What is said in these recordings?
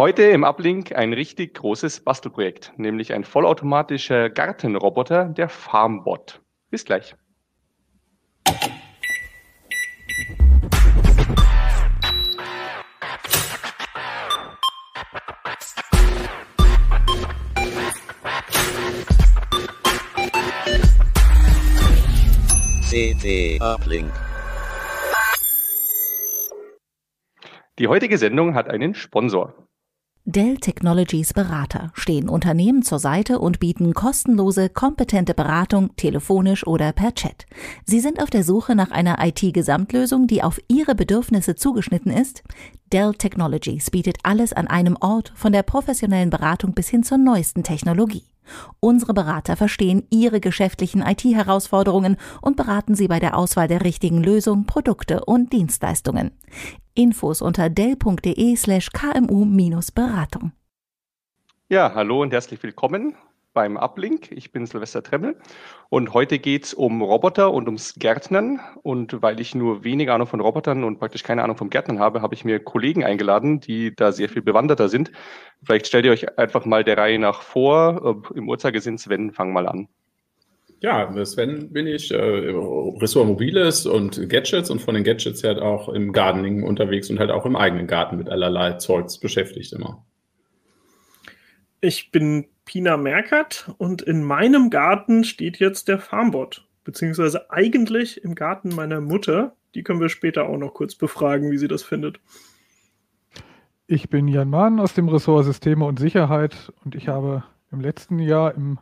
Heute im Uplink ein richtig großes Bastelprojekt, nämlich ein vollautomatischer Gartenroboter, der Farmbot. Bis gleich. CT Uplink. Die heutige Sendung hat einen Sponsor. Dell Technologies Berater stehen Unternehmen zur Seite und bieten kostenlose, kompetente Beratung telefonisch oder per Chat. Sie sind auf der Suche nach einer IT-Gesamtlösung, die auf Ihre Bedürfnisse zugeschnitten ist? Dell Technologies bietet alles an einem Ort, von der professionellen Beratung bis hin zur neuesten Technologie. Unsere Berater verstehen Ihre geschäftlichen IT-Herausforderungen und beraten Sie bei der Auswahl der richtigen Lösung, Produkte und Dienstleistungen. Infos unter dell.de slash kmu-beratung. Ja, hallo und herzlich willkommen beim Uplink. Ich bin Silvester Tremmel und heute geht es um Roboter und ums Gärtnern. Und weil ich nur wenig Ahnung von Robotern und praktisch keine Ahnung vom Gärtnern habe, habe ich mir Kollegen eingeladen, die da sehr viel bewanderter sind. Vielleicht stellt ihr euch einfach mal der Reihe nach vor. Im Uhrzeigersinn, Sven, fang mal an. Ja, Sven bin ich, äh, Ressort Mobiles und Gadgets und von den Gadgets halt auch im Gardening unterwegs und halt auch im eigenen Garten mit allerlei Zeugs beschäftigt immer. Ich bin Pina Merkert und in meinem Garten steht jetzt der Farmbot, beziehungsweise eigentlich im Garten meiner Mutter. Die können wir später auch noch kurz befragen, wie sie das findet. Ich bin Jan Mahn aus dem Ressort Systeme und Sicherheit und ich habe im letzten Jahr im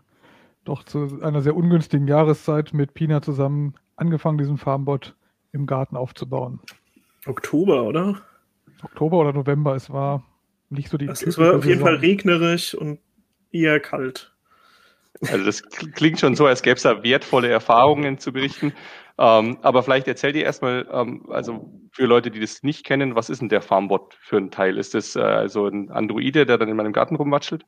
doch zu einer sehr ungünstigen Jahreszeit mit Pina zusammen angefangen, diesen Farmbot im Garten aufzubauen. Oktober, oder? Oktober oder November, es war nicht so die. Es war auf jeden Fall regnerisch und eher kalt. Also das klingt schon so, als gäbe es da wertvolle Erfahrungen zu berichten. Ähm, aber vielleicht erzählt ihr erstmal, ähm, also für Leute, die das nicht kennen, was ist denn der Farmbot für ein Teil? Ist das äh, also ein Androide, der dann in meinem Garten rumwatschelt?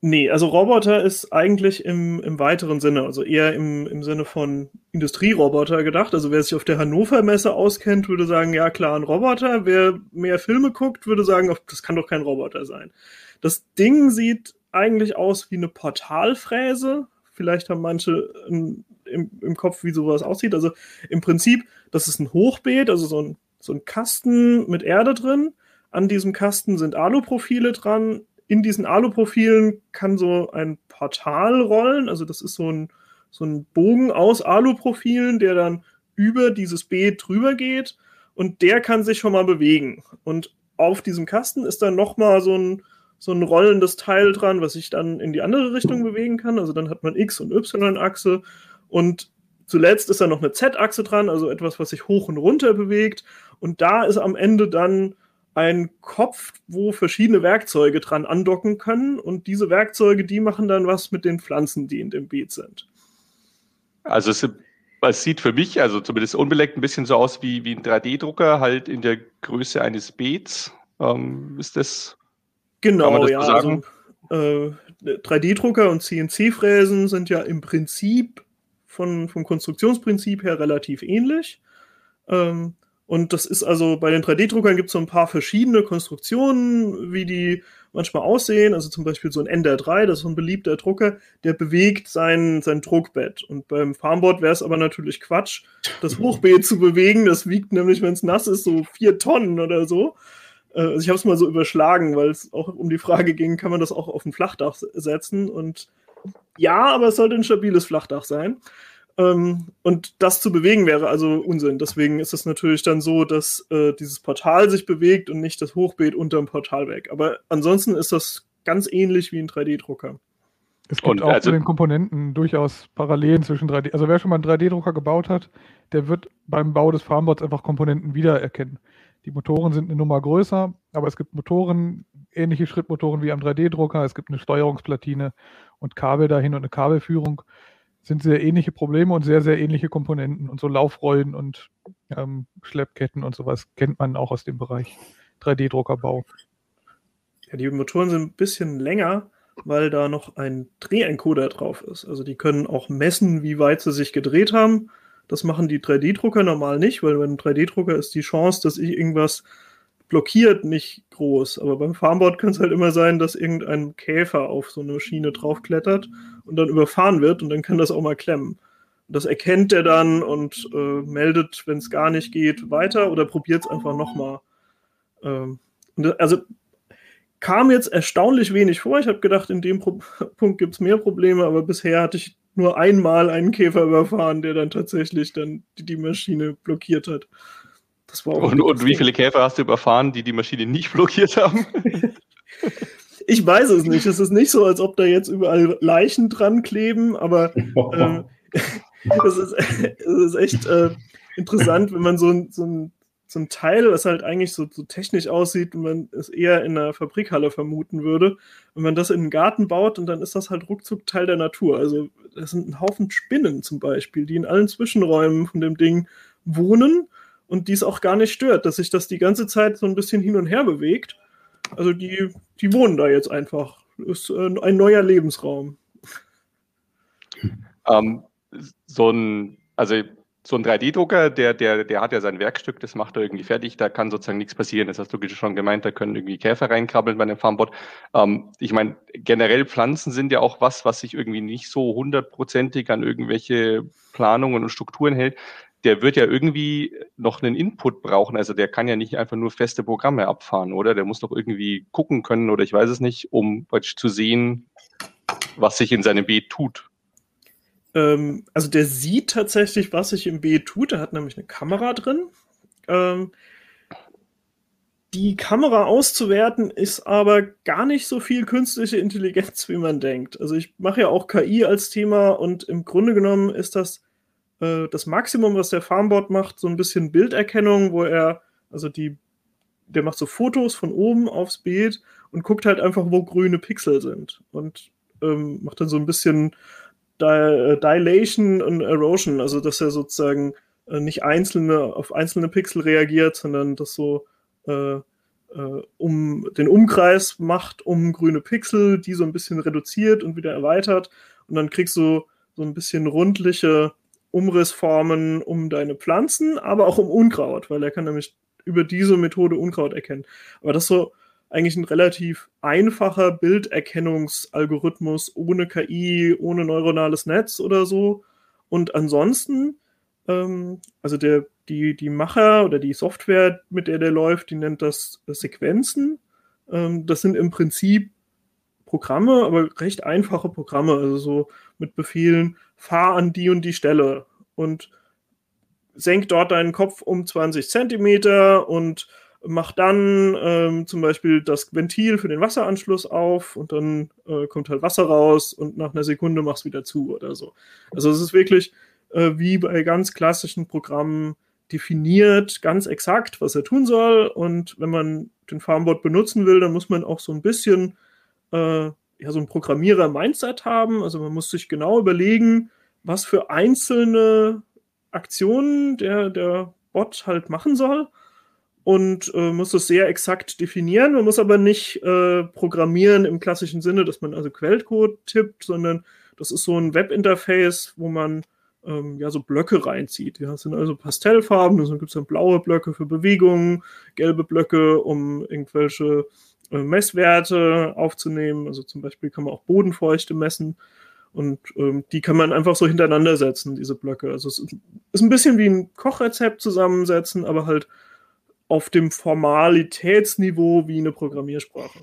Nee, also Roboter ist eigentlich im, im weiteren Sinne, also eher im, im Sinne von Industrieroboter gedacht. Also wer sich auf der Hannover Messe auskennt, würde sagen, ja klar, ein Roboter. Wer mehr Filme guckt, würde sagen, das kann doch kein Roboter sein. Das Ding sieht eigentlich aus wie eine Portalfräse. Vielleicht haben manche im, im Kopf, wie sowas aussieht. Also im Prinzip, das ist ein Hochbeet, also so ein, so ein Kasten mit Erde drin. An diesem Kasten sind Aluprofile dran in diesen Aluprofilen kann so ein Portal rollen. Also das ist so ein, so ein Bogen aus Aluprofilen, der dann über dieses Beet drüber geht und der kann sich schon mal bewegen. Und auf diesem Kasten ist dann nochmal so ein, so ein rollendes Teil dran, was sich dann in die andere Richtung bewegen kann. Also dann hat man X- und Y-Achse und zuletzt ist da noch eine Z-Achse dran, also etwas, was sich hoch und runter bewegt. Und da ist am Ende dann ein Kopf, wo verschiedene Werkzeuge dran andocken können und diese Werkzeuge, die machen dann was mit den Pflanzen, die in dem Beet sind. Also es, es sieht für mich, also zumindest unbeleckt, ein bisschen so aus wie, wie ein 3D-Drucker, halt in der Größe eines Beets. Ähm, ist das? Genau, das ja. So also, äh, 3D-Drucker und CNC-Fräsen sind ja im Prinzip von, vom Konstruktionsprinzip her relativ ähnlich. Ähm, und das ist also bei den 3D-Druckern gibt es so ein paar verschiedene Konstruktionen, wie die manchmal aussehen. Also zum Beispiel so ein Ender 3, das ist so ein beliebter Drucker, der bewegt sein, sein Druckbett. Und beim Farmboard wäre es aber natürlich Quatsch, das Hochbeet zu bewegen. Das wiegt nämlich, wenn es nass ist, so vier Tonnen oder so. Äh, also ich habe es mal so überschlagen, weil es auch um die Frage ging, kann man das auch auf ein Flachdach setzen? Und ja, aber es sollte ein stabiles Flachdach sein. Ähm, und das zu bewegen wäre also Unsinn. Deswegen ist es natürlich dann so, dass äh, dieses Portal sich bewegt und nicht das Hochbeet unterm Portal weg. Aber ansonsten ist das ganz ähnlich wie ein 3D-Drucker. Es gibt und auch also, zu den Komponenten durchaus Parallelen zwischen 3D. Also wer schon mal einen 3D-Drucker gebaut hat, der wird beim Bau des Farmbots einfach Komponenten wiedererkennen. Die Motoren sind eine Nummer größer, aber es gibt Motoren, ähnliche Schrittmotoren wie am 3D-Drucker. Es gibt eine Steuerungsplatine und Kabel dahin und eine Kabelführung sind sehr ähnliche Probleme und sehr, sehr ähnliche Komponenten. Und so Laufrollen und ähm, Schleppketten und sowas kennt man auch aus dem Bereich 3D-Druckerbau. Ja, die Motoren sind ein bisschen länger, weil da noch ein Drehencoder drauf ist. Also die können auch messen, wie weit sie sich gedreht haben. Das machen die 3D-Drucker normal nicht, weil bei einem 3D-Drucker ist die Chance, dass ich irgendwas blockiert nicht groß. Aber beim Farmboard kann es halt immer sein, dass irgendein Käfer auf so eine Schiene draufklettert und dann überfahren wird und dann kann das auch mal klemmen. Das erkennt er dann und äh, meldet, wenn es gar nicht geht, weiter oder probiert es einfach nochmal. Ähm, also kam jetzt erstaunlich wenig vor. Ich habe gedacht, in dem Pro Punkt gibt es mehr Probleme, aber bisher hatte ich nur einmal einen Käfer überfahren, der dann tatsächlich dann die, die Maschine blockiert hat. Und, und wie viele Käfer hast du überfahren, die die Maschine nicht blockiert haben? ich weiß es nicht. Es ist nicht so, als ob da jetzt überall Leichen dran kleben, aber äh, es, ist, es ist echt äh, interessant, wenn man so, so ein so ein Teil, das halt eigentlich so, so technisch aussieht und man es eher in einer Fabrikhalle vermuten würde. Wenn man das in den Garten baut und dann ist das halt ruckzuck Teil der Natur. Also das sind ein Haufen Spinnen zum Beispiel, die in allen Zwischenräumen von dem Ding wohnen und die es auch gar nicht stört, dass sich das die ganze Zeit so ein bisschen hin und her bewegt. Also die, die wohnen da jetzt einfach. Das ist äh, ein neuer Lebensraum. Ähm, so ein, also so ein 3D-Drucker, der, der, der hat ja sein Werkstück, das macht er irgendwie fertig, da kann sozusagen nichts passieren. Das hast du schon gemeint, da können irgendwie Käfer reinkrabbeln bei einem Farmbot. Ähm, ich meine, generell Pflanzen sind ja auch was, was sich irgendwie nicht so hundertprozentig an irgendwelche Planungen und Strukturen hält. Der wird ja irgendwie noch einen Input brauchen. Also der kann ja nicht einfach nur feste Programme abfahren, oder? Der muss doch irgendwie gucken können oder ich weiß es nicht, um zu sehen, was sich in seinem Beet tut. Ähm, also der sieht tatsächlich, was sich im B tut. Er hat nämlich eine Kamera drin. Ähm, die Kamera auszuwerten ist aber gar nicht so viel künstliche Intelligenz, wie man denkt. Also ich mache ja auch KI als Thema und im Grunde genommen ist das äh, das Maximum, was der Farmbot macht, so ein bisschen Bilderkennung, wo er, also die, der macht so Fotos von oben aufs Bild und guckt halt einfach, wo grüne Pixel sind und ähm, macht dann so ein bisschen äh, Dilation und Erosion, also dass er sozusagen äh, nicht einzelne auf einzelne Pixel reagiert, sondern das so äh, äh, um den Umkreis macht um grüne Pixel, die so ein bisschen reduziert und wieder erweitert und dann kriegst du so ein bisschen rundliche Umrissformen um deine Pflanzen, aber auch um Unkraut, weil er kann nämlich über diese Methode Unkraut erkennen. Aber das so eigentlich ein relativ einfacher Bilderkennungsalgorithmus ohne KI, ohne neuronales Netz oder so. Und ansonsten, ähm, also der, die, die Macher oder die Software, mit der der läuft, die nennt das Sequenzen. Ähm, das sind im Prinzip Programme, aber recht einfache Programme, also so mit Befehlen, fahr an die und die Stelle und senk dort deinen Kopf um 20 Zentimeter und mach dann ähm, zum Beispiel das Ventil für den Wasseranschluss auf und dann äh, kommt halt Wasser raus und nach einer Sekunde machst wieder zu oder so. Also es ist wirklich äh, wie bei ganz klassischen Programmen definiert ganz exakt, was er tun soll und wenn man den Farmbot benutzen will, dann muss man auch so ein bisschen äh, ja so ein Programmierer-Mindset haben. Also man muss sich genau überlegen, was für einzelne Aktionen der, der Bot halt machen soll und äh, muss das sehr exakt definieren. Man muss aber nicht äh, programmieren im klassischen Sinne, dass man also Quellcode tippt, sondern das ist so ein Webinterface, wo man ähm, ja so Blöcke reinzieht. Ja, das sind also Pastellfarben, also gibt es dann blaue Blöcke für Bewegungen, gelbe Blöcke, um irgendwelche Messwerte aufzunehmen. Also zum Beispiel kann man auch Bodenfeuchte messen. Und ähm, die kann man einfach so hintereinander setzen, diese Blöcke. Also es ist ein bisschen wie ein Kochrezept zusammensetzen, aber halt auf dem Formalitätsniveau wie eine Programmiersprache.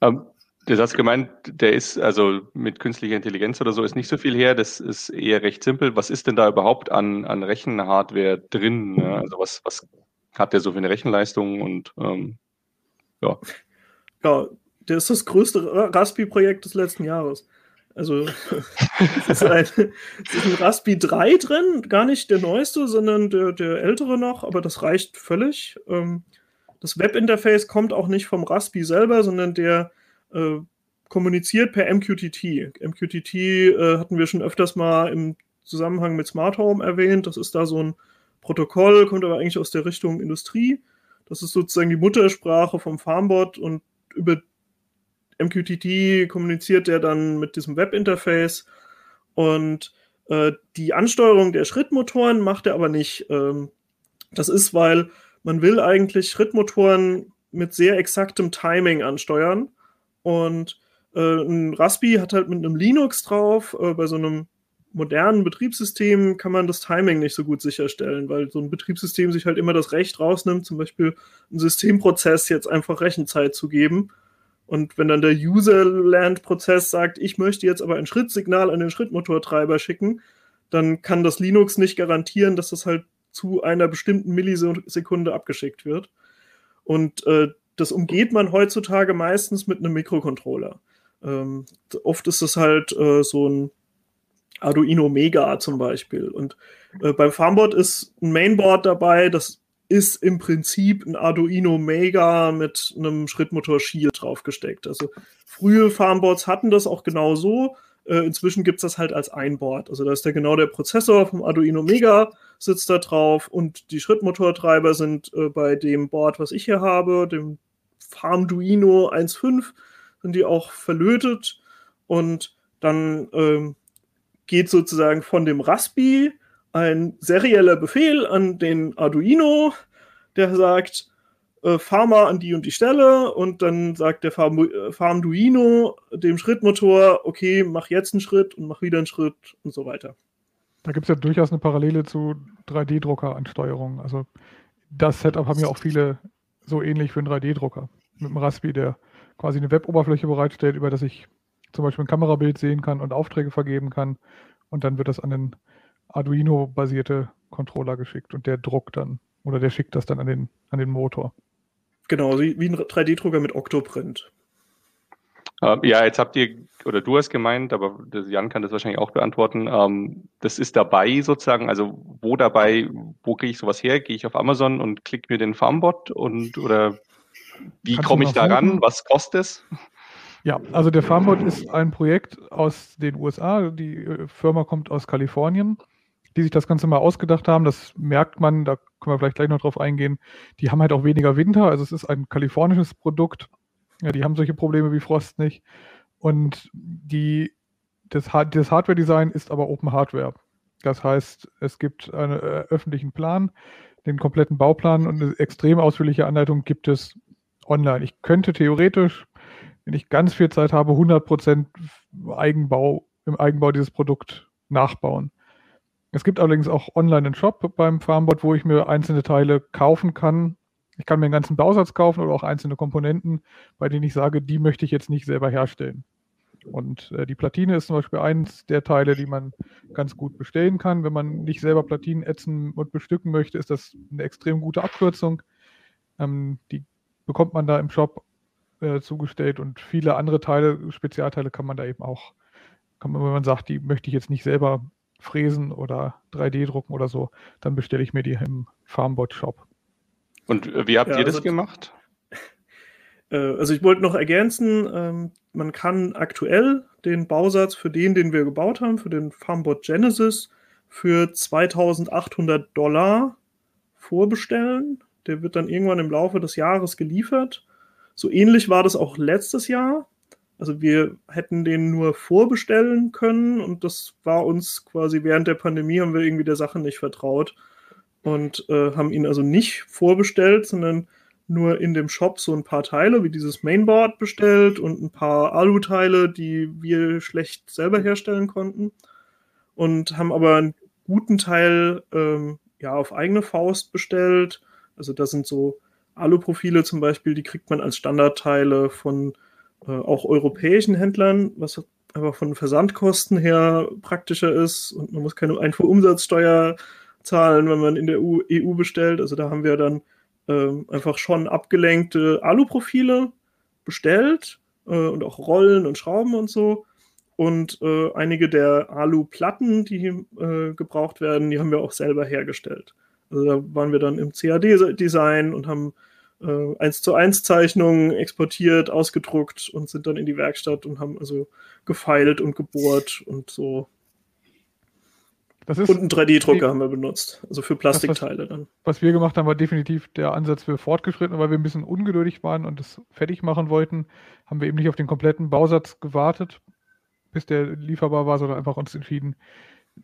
Ähm, du hast gemeint, der ist also mit künstlicher Intelligenz oder so ist nicht so viel her, das ist eher recht simpel. Was ist denn da überhaupt an, an Rechenhardware drin? Ne? Also was, was hat der so für eine Rechenleistung und ähm, ja. Ja, der ist das größte Raspi-Projekt des letzten Jahres. Also es ist, ein, ein Raspi 3 drin, gar nicht der neueste, sondern der, der ältere noch, aber das reicht völlig. Ähm, das Webinterface kommt auch nicht vom Raspi selber, sondern der äh, kommuniziert per MQTT. MQTT äh, hatten wir schon öfters mal im Zusammenhang mit Smart Home erwähnt. Das ist da so ein Protokoll, kommt aber eigentlich aus der Richtung Industrie. Das ist sozusagen die Muttersprache vom Farmbot und über MQTT kommuniziert er dann mit diesem Webinterface und äh, die Ansteuerung der Schrittmotoren macht er aber nicht. Ähm, das ist, weil man will eigentlich Schrittmotoren mit sehr exaktem Timing ansteuern. Und äh, ein Raspi hat halt mit einem Linux drauf, äh, bei so einem modernen Betriebssystem kann man das Timing nicht so gut sicherstellen, weil so ein Betriebssystem sich halt immer das Recht rausnimmt, zum Beispiel einen Systemprozess jetzt einfach Rechenzeit zu geben. Und wenn dann der User-Land-Prozess sagt, ich möchte jetzt aber ein Schrittsignal an den Schrittmotortreiber schicken, dann kann das Linux nicht garantieren, dass das halt zu einer bestimmten Millisekunde abgeschickt wird. Und äh, das umgeht man heutzutage meistens mit einem Mikrocontroller. Ähm, oft ist es halt äh, so ein Arduino Mega zum Beispiel. Und äh, beim Farmboard ist ein Mainboard dabei, das ist im Prinzip ein Arduino Mega mit einem Schrittmotor Shield draufgesteckt. Also frühe Farmboards hatten das auch genau so. Äh, inzwischen gibt es das halt als ein Board. Also da ist der genau der Prozessor vom Arduino Mega sitzt da drauf und die Schrittmotortreiber sind äh, bei dem Board, was ich hier habe, dem Farmduino 1.5, sind die auch verlötet und dann ähm, geht sozusagen von dem Raspi ein serieller Befehl an den Arduino, der sagt, äh, fahr mal an die und die Stelle und dann sagt der Farm, äh, Farmduino dem Schrittmotor, okay, mach jetzt einen Schritt und mach wieder einen Schritt und so weiter. Da gibt es ja durchaus eine Parallele zu 3D-Drucker-Ansteuerung. Also das Setup haben ja auch viele so ähnlich für einen 3D-Drucker. Mit einem Raspi, der quasi eine Web-Oberfläche bereitstellt, über das ich zum Beispiel ein Kamerabild sehen kann und Aufträge vergeben kann. Und dann wird das an den Arduino-basierte Controller geschickt und der druckt dann oder der schickt das dann an den, an den Motor. Genau, wie, wie ein 3D-Drucker mit Octoprint. Ähm, ja, jetzt habt ihr, oder du hast gemeint, aber Jan kann das wahrscheinlich auch beantworten, ähm, das ist dabei sozusagen, also wo dabei, wo kriege ich sowas her? Gehe ich auf Amazon und klicke mir den Farmbot und oder wie komme ich da ran? Was kostet es? Ja, also der Farmbot ist ein Projekt aus den USA. Die äh, Firma kommt aus Kalifornien, die sich das Ganze mal ausgedacht haben. Das merkt man, da können wir vielleicht gleich noch drauf eingehen. Die haben halt auch weniger Winter, also es ist ein kalifornisches Produkt. Ja, die haben solche Probleme wie Frost nicht. Und die, das, das Hardware-Design ist aber Open Hardware. Das heißt, es gibt einen äh, öffentlichen Plan, den kompletten Bauplan und eine extrem ausführliche Anleitung gibt es online. Ich könnte theoretisch wenn ich ganz viel Zeit habe, 100% Eigenbau, im Eigenbau dieses Produkt nachbauen. Es gibt allerdings auch online einen Shop beim Farmbot, wo ich mir einzelne Teile kaufen kann. Ich kann mir einen ganzen Bausatz kaufen oder auch einzelne Komponenten, bei denen ich sage, die möchte ich jetzt nicht selber herstellen. Und äh, die Platine ist zum Beispiel eins der Teile, die man ganz gut bestellen kann. Wenn man nicht selber Platinen ätzen und bestücken möchte, ist das eine extrem gute Abkürzung. Ähm, die bekommt man da im Shop äh, zugestellt und viele andere Teile, Spezialteile kann man da eben auch, kann man, wenn man sagt, die möchte ich jetzt nicht selber fräsen oder 3D drucken oder so, dann bestelle ich mir die im Farmbot Shop. Und äh, wie habt ja, ihr das also, gemacht? Äh, also ich wollte noch ergänzen, ähm, man kann aktuell den Bausatz für den, den wir gebaut haben, für den Farmbot Genesis, für 2800 Dollar vorbestellen. Der wird dann irgendwann im Laufe des Jahres geliefert. So ähnlich war das auch letztes Jahr. Also wir hätten den nur vorbestellen können und das war uns quasi während der Pandemie haben wir irgendwie der Sache nicht vertraut und äh, haben ihn also nicht vorbestellt, sondern nur in dem Shop so ein paar Teile wie dieses Mainboard bestellt und ein paar Alu-Teile, die wir schlecht selber herstellen konnten und haben aber einen guten Teil ähm, ja auf eigene Faust bestellt. Also da sind so Aluprofile zum Beispiel, die kriegt man als Standardteile von äh, auch europäischen Händlern, was aber von Versandkosten her praktischer ist und man muss keine Einfuhrumsatzsteuer zahlen, wenn man in der EU, EU bestellt. Also da haben wir dann äh, einfach schon abgelenkte Aluprofile bestellt äh, und auch Rollen und Schrauben und so. Und äh, einige der Aluplatten, die äh, gebraucht werden, die haben wir auch selber hergestellt. Also da waren wir dann im CAD-Design und haben äh, 1 zu 1 Zeichnungen exportiert, ausgedruckt und sind dann in die Werkstatt und haben also gefeilt und gebohrt und so. und einen 3D-Drucker haben wir benutzt, also für Plastikteile das, was, dann. Was wir gemacht haben, war definitiv der Ansatz für fortgeschritten, weil wir ein bisschen ungeduldig waren und es fertig machen wollten, haben wir eben nicht auf den kompletten Bausatz gewartet, bis der lieferbar war, sondern einfach uns entschieden,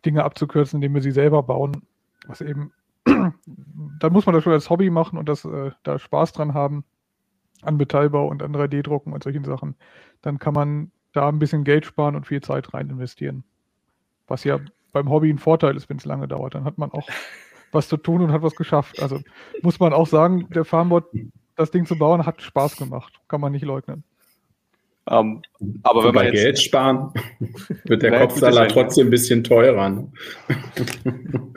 Dinge abzukürzen, indem wir sie selber bauen, was eben dann muss man das schon als Hobby machen und das, äh, da Spaß dran haben an Metallbau und an 3D-Drucken und solchen Sachen. Dann kann man da ein bisschen Geld sparen und viel Zeit rein investieren. Was ja beim Hobby ein Vorteil ist, wenn es lange dauert. Dann hat man auch was zu tun und hat was geschafft. Also muss man auch sagen, der Farmbot, das Ding zu bauen, hat Spaß gemacht. Kann man nicht leugnen. Um, ähm, aber wenn man jetzt, Geld sparen, wird der Kopfsalat trotzdem ein bisschen teurer. Ne?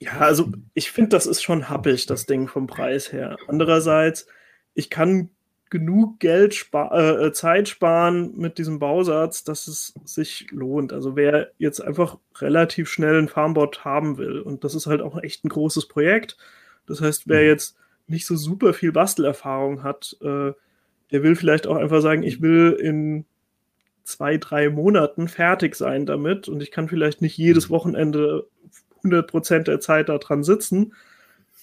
ja, also ich finde, das ist schon happig, das Ding vom Preis her. Andererseits, ich kann genug Geld spa äh, äh, Zeit sparen mit diesem Bausatz, dass es sich lohnt. Also wer jetzt einfach relativ schnell einen Farmbot haben will, und das ist halt auch echt ein großes Projekt. Das heißt, wer mhm. jetzt nicht so super viel Bastelerfahrung hat, äh, der will vielleicht auch einfach sagen, ich will in zwei, drei Monaten fertig sein damit und ich kann vielleicht nicht jedes mhm. Wochenende 100% der Zeit da dran sitzen.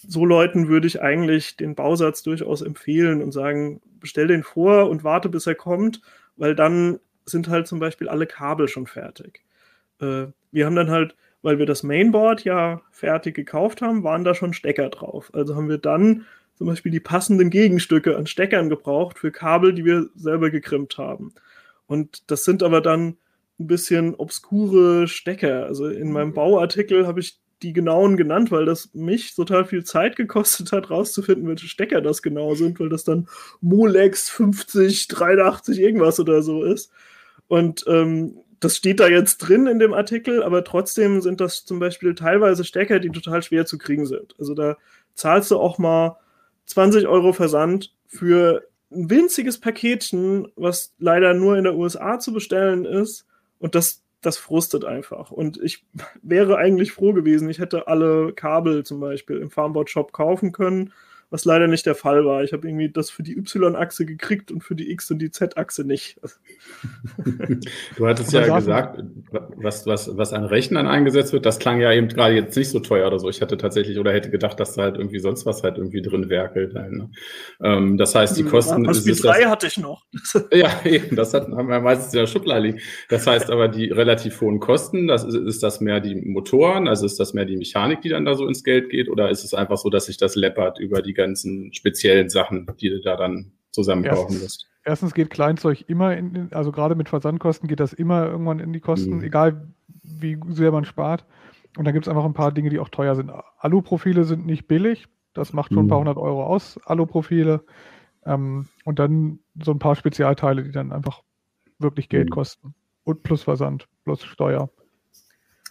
So Leuten würde ich eigentlich den Bausatz durchaus empfehlen und sagen, bestell den vor und warte, bis er kommt, weil dann sind halt zum Beispiel alle Kabel schon fertig. Äh, wir haben dann halt, weil wir das Mainboard ja fertig gekauft haben, waren da schon Stecker drauf. Also haben wir dann zum Beispiel die passenden Gegenstücke an Steckern gebraucht für Kabel, die wir selber gekrimmt haben. Und das sind aber dann ein bisschen obskure Stecker. Also in meinem Bauartikel habe ich die genauen genannt, weil das mich total viel Zeit gekostet hat, rauszufinden, welche Stecker das genau sind, weil das dann Molex 50, 83 irgendwas oder so ist. Und ähm, das steht da jetzt drin in dem Artikel, aber trotzdem sind das zum Beispiel teilweise Stecker, die total schwer zu kriegen sind. Also da zahlst du auch mal 20 Euro Versand für ein winziges Paketchen, was leider nur in der USA zu bestellen ist. Und das das frustet einfach. Und ich wäre eigentlich froh gewesen, ich hätte alle Kabel zum Beispiel im Farmboard-Shop kaufen können was leider nicht der Fall war. Ich habe irgendwie das für die Y-Achse gekriegt und für die X- und die Z-Achse nicht. du hattest ja gesagt, was, was, was an Rechnern eingesetzt wird, das klang ja eben gerade jetzt nicht so teuer oder so. Ich hatte tatsächlich oder hätte gedacht, dass da halt irgendwie sonst was halt irgendwie drin werkelt. Ne? Ähm, das heißt, die hm, Kosten. Ja, Speed 3 hatte ich noch. ja, eben, das hat, haben wir meistens in der Schublade liegen. Das heißt aber, die relativ hohen Kosten, das ist, ist das mehr die Motoren, also ist das mehr die Mechanik, die dann da so ins Geld geht, oder ist es einfach so, dass sich das läppert über die ganzen speziellen Sachen, die du da dann zusammenkaufen wirst. Erstens geht Kleinzeug immer in, also gerade mit Versandkosten geht das immer irgendwann in die Kosten, mhm. egal wie sehr man spart. Und dann gibt es einfach ein paar Dinge, die auch teuer sind. Aluprofile sind nicht billig, das macht schon mhm. ein paar mhm. hundert Euro aus, Aluprofile. Ähm, und dann so ein paar Spezialteile, die dann einfach wirklich Geld mhm. kosten. Und plus Versand, plus Steuer.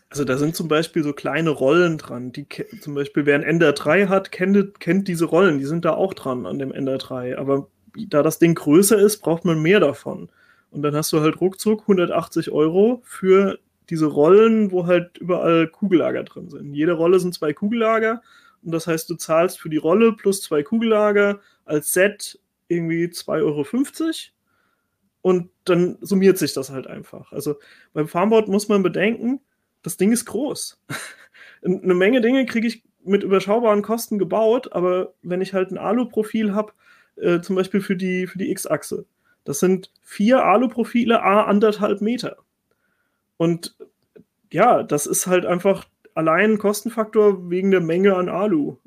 Also da sind zum Beispiel so kleine Rollen dran. Die zum Beispiel, wer ein Ender 3 hat, kennt, kennt diese Rollen, die sind da auch dran an dem Ender 3. Aber da das Ding größer ist, braucht man mehr davon. Und dann hast du halt ruckzuck 180 Euro für diese Rollen, wo halt überall Kugellager drin sind. Jede Rolle sind zwei Kugellager. Und das heißt, du zahlst für die Rolle plus zwei Kugellager als Set irgendwie 2,50 Euro. Und dann summiert sich das halt einfach. Also beim Farmboard muss man bedenken, das Ding ist groß. Eine Menge Dinge kriege ich mit überschaubaren Kosten gebaut, aber wenn ich halt ein Alu-Profil habe, äh, zum Beispiel für die, für die X-Achse, das sind vier Alu-Profile, a anderthalb Meter. Und ja, das ist halt einfach allein ein Kostenfaktor wegen der Menge an Alu.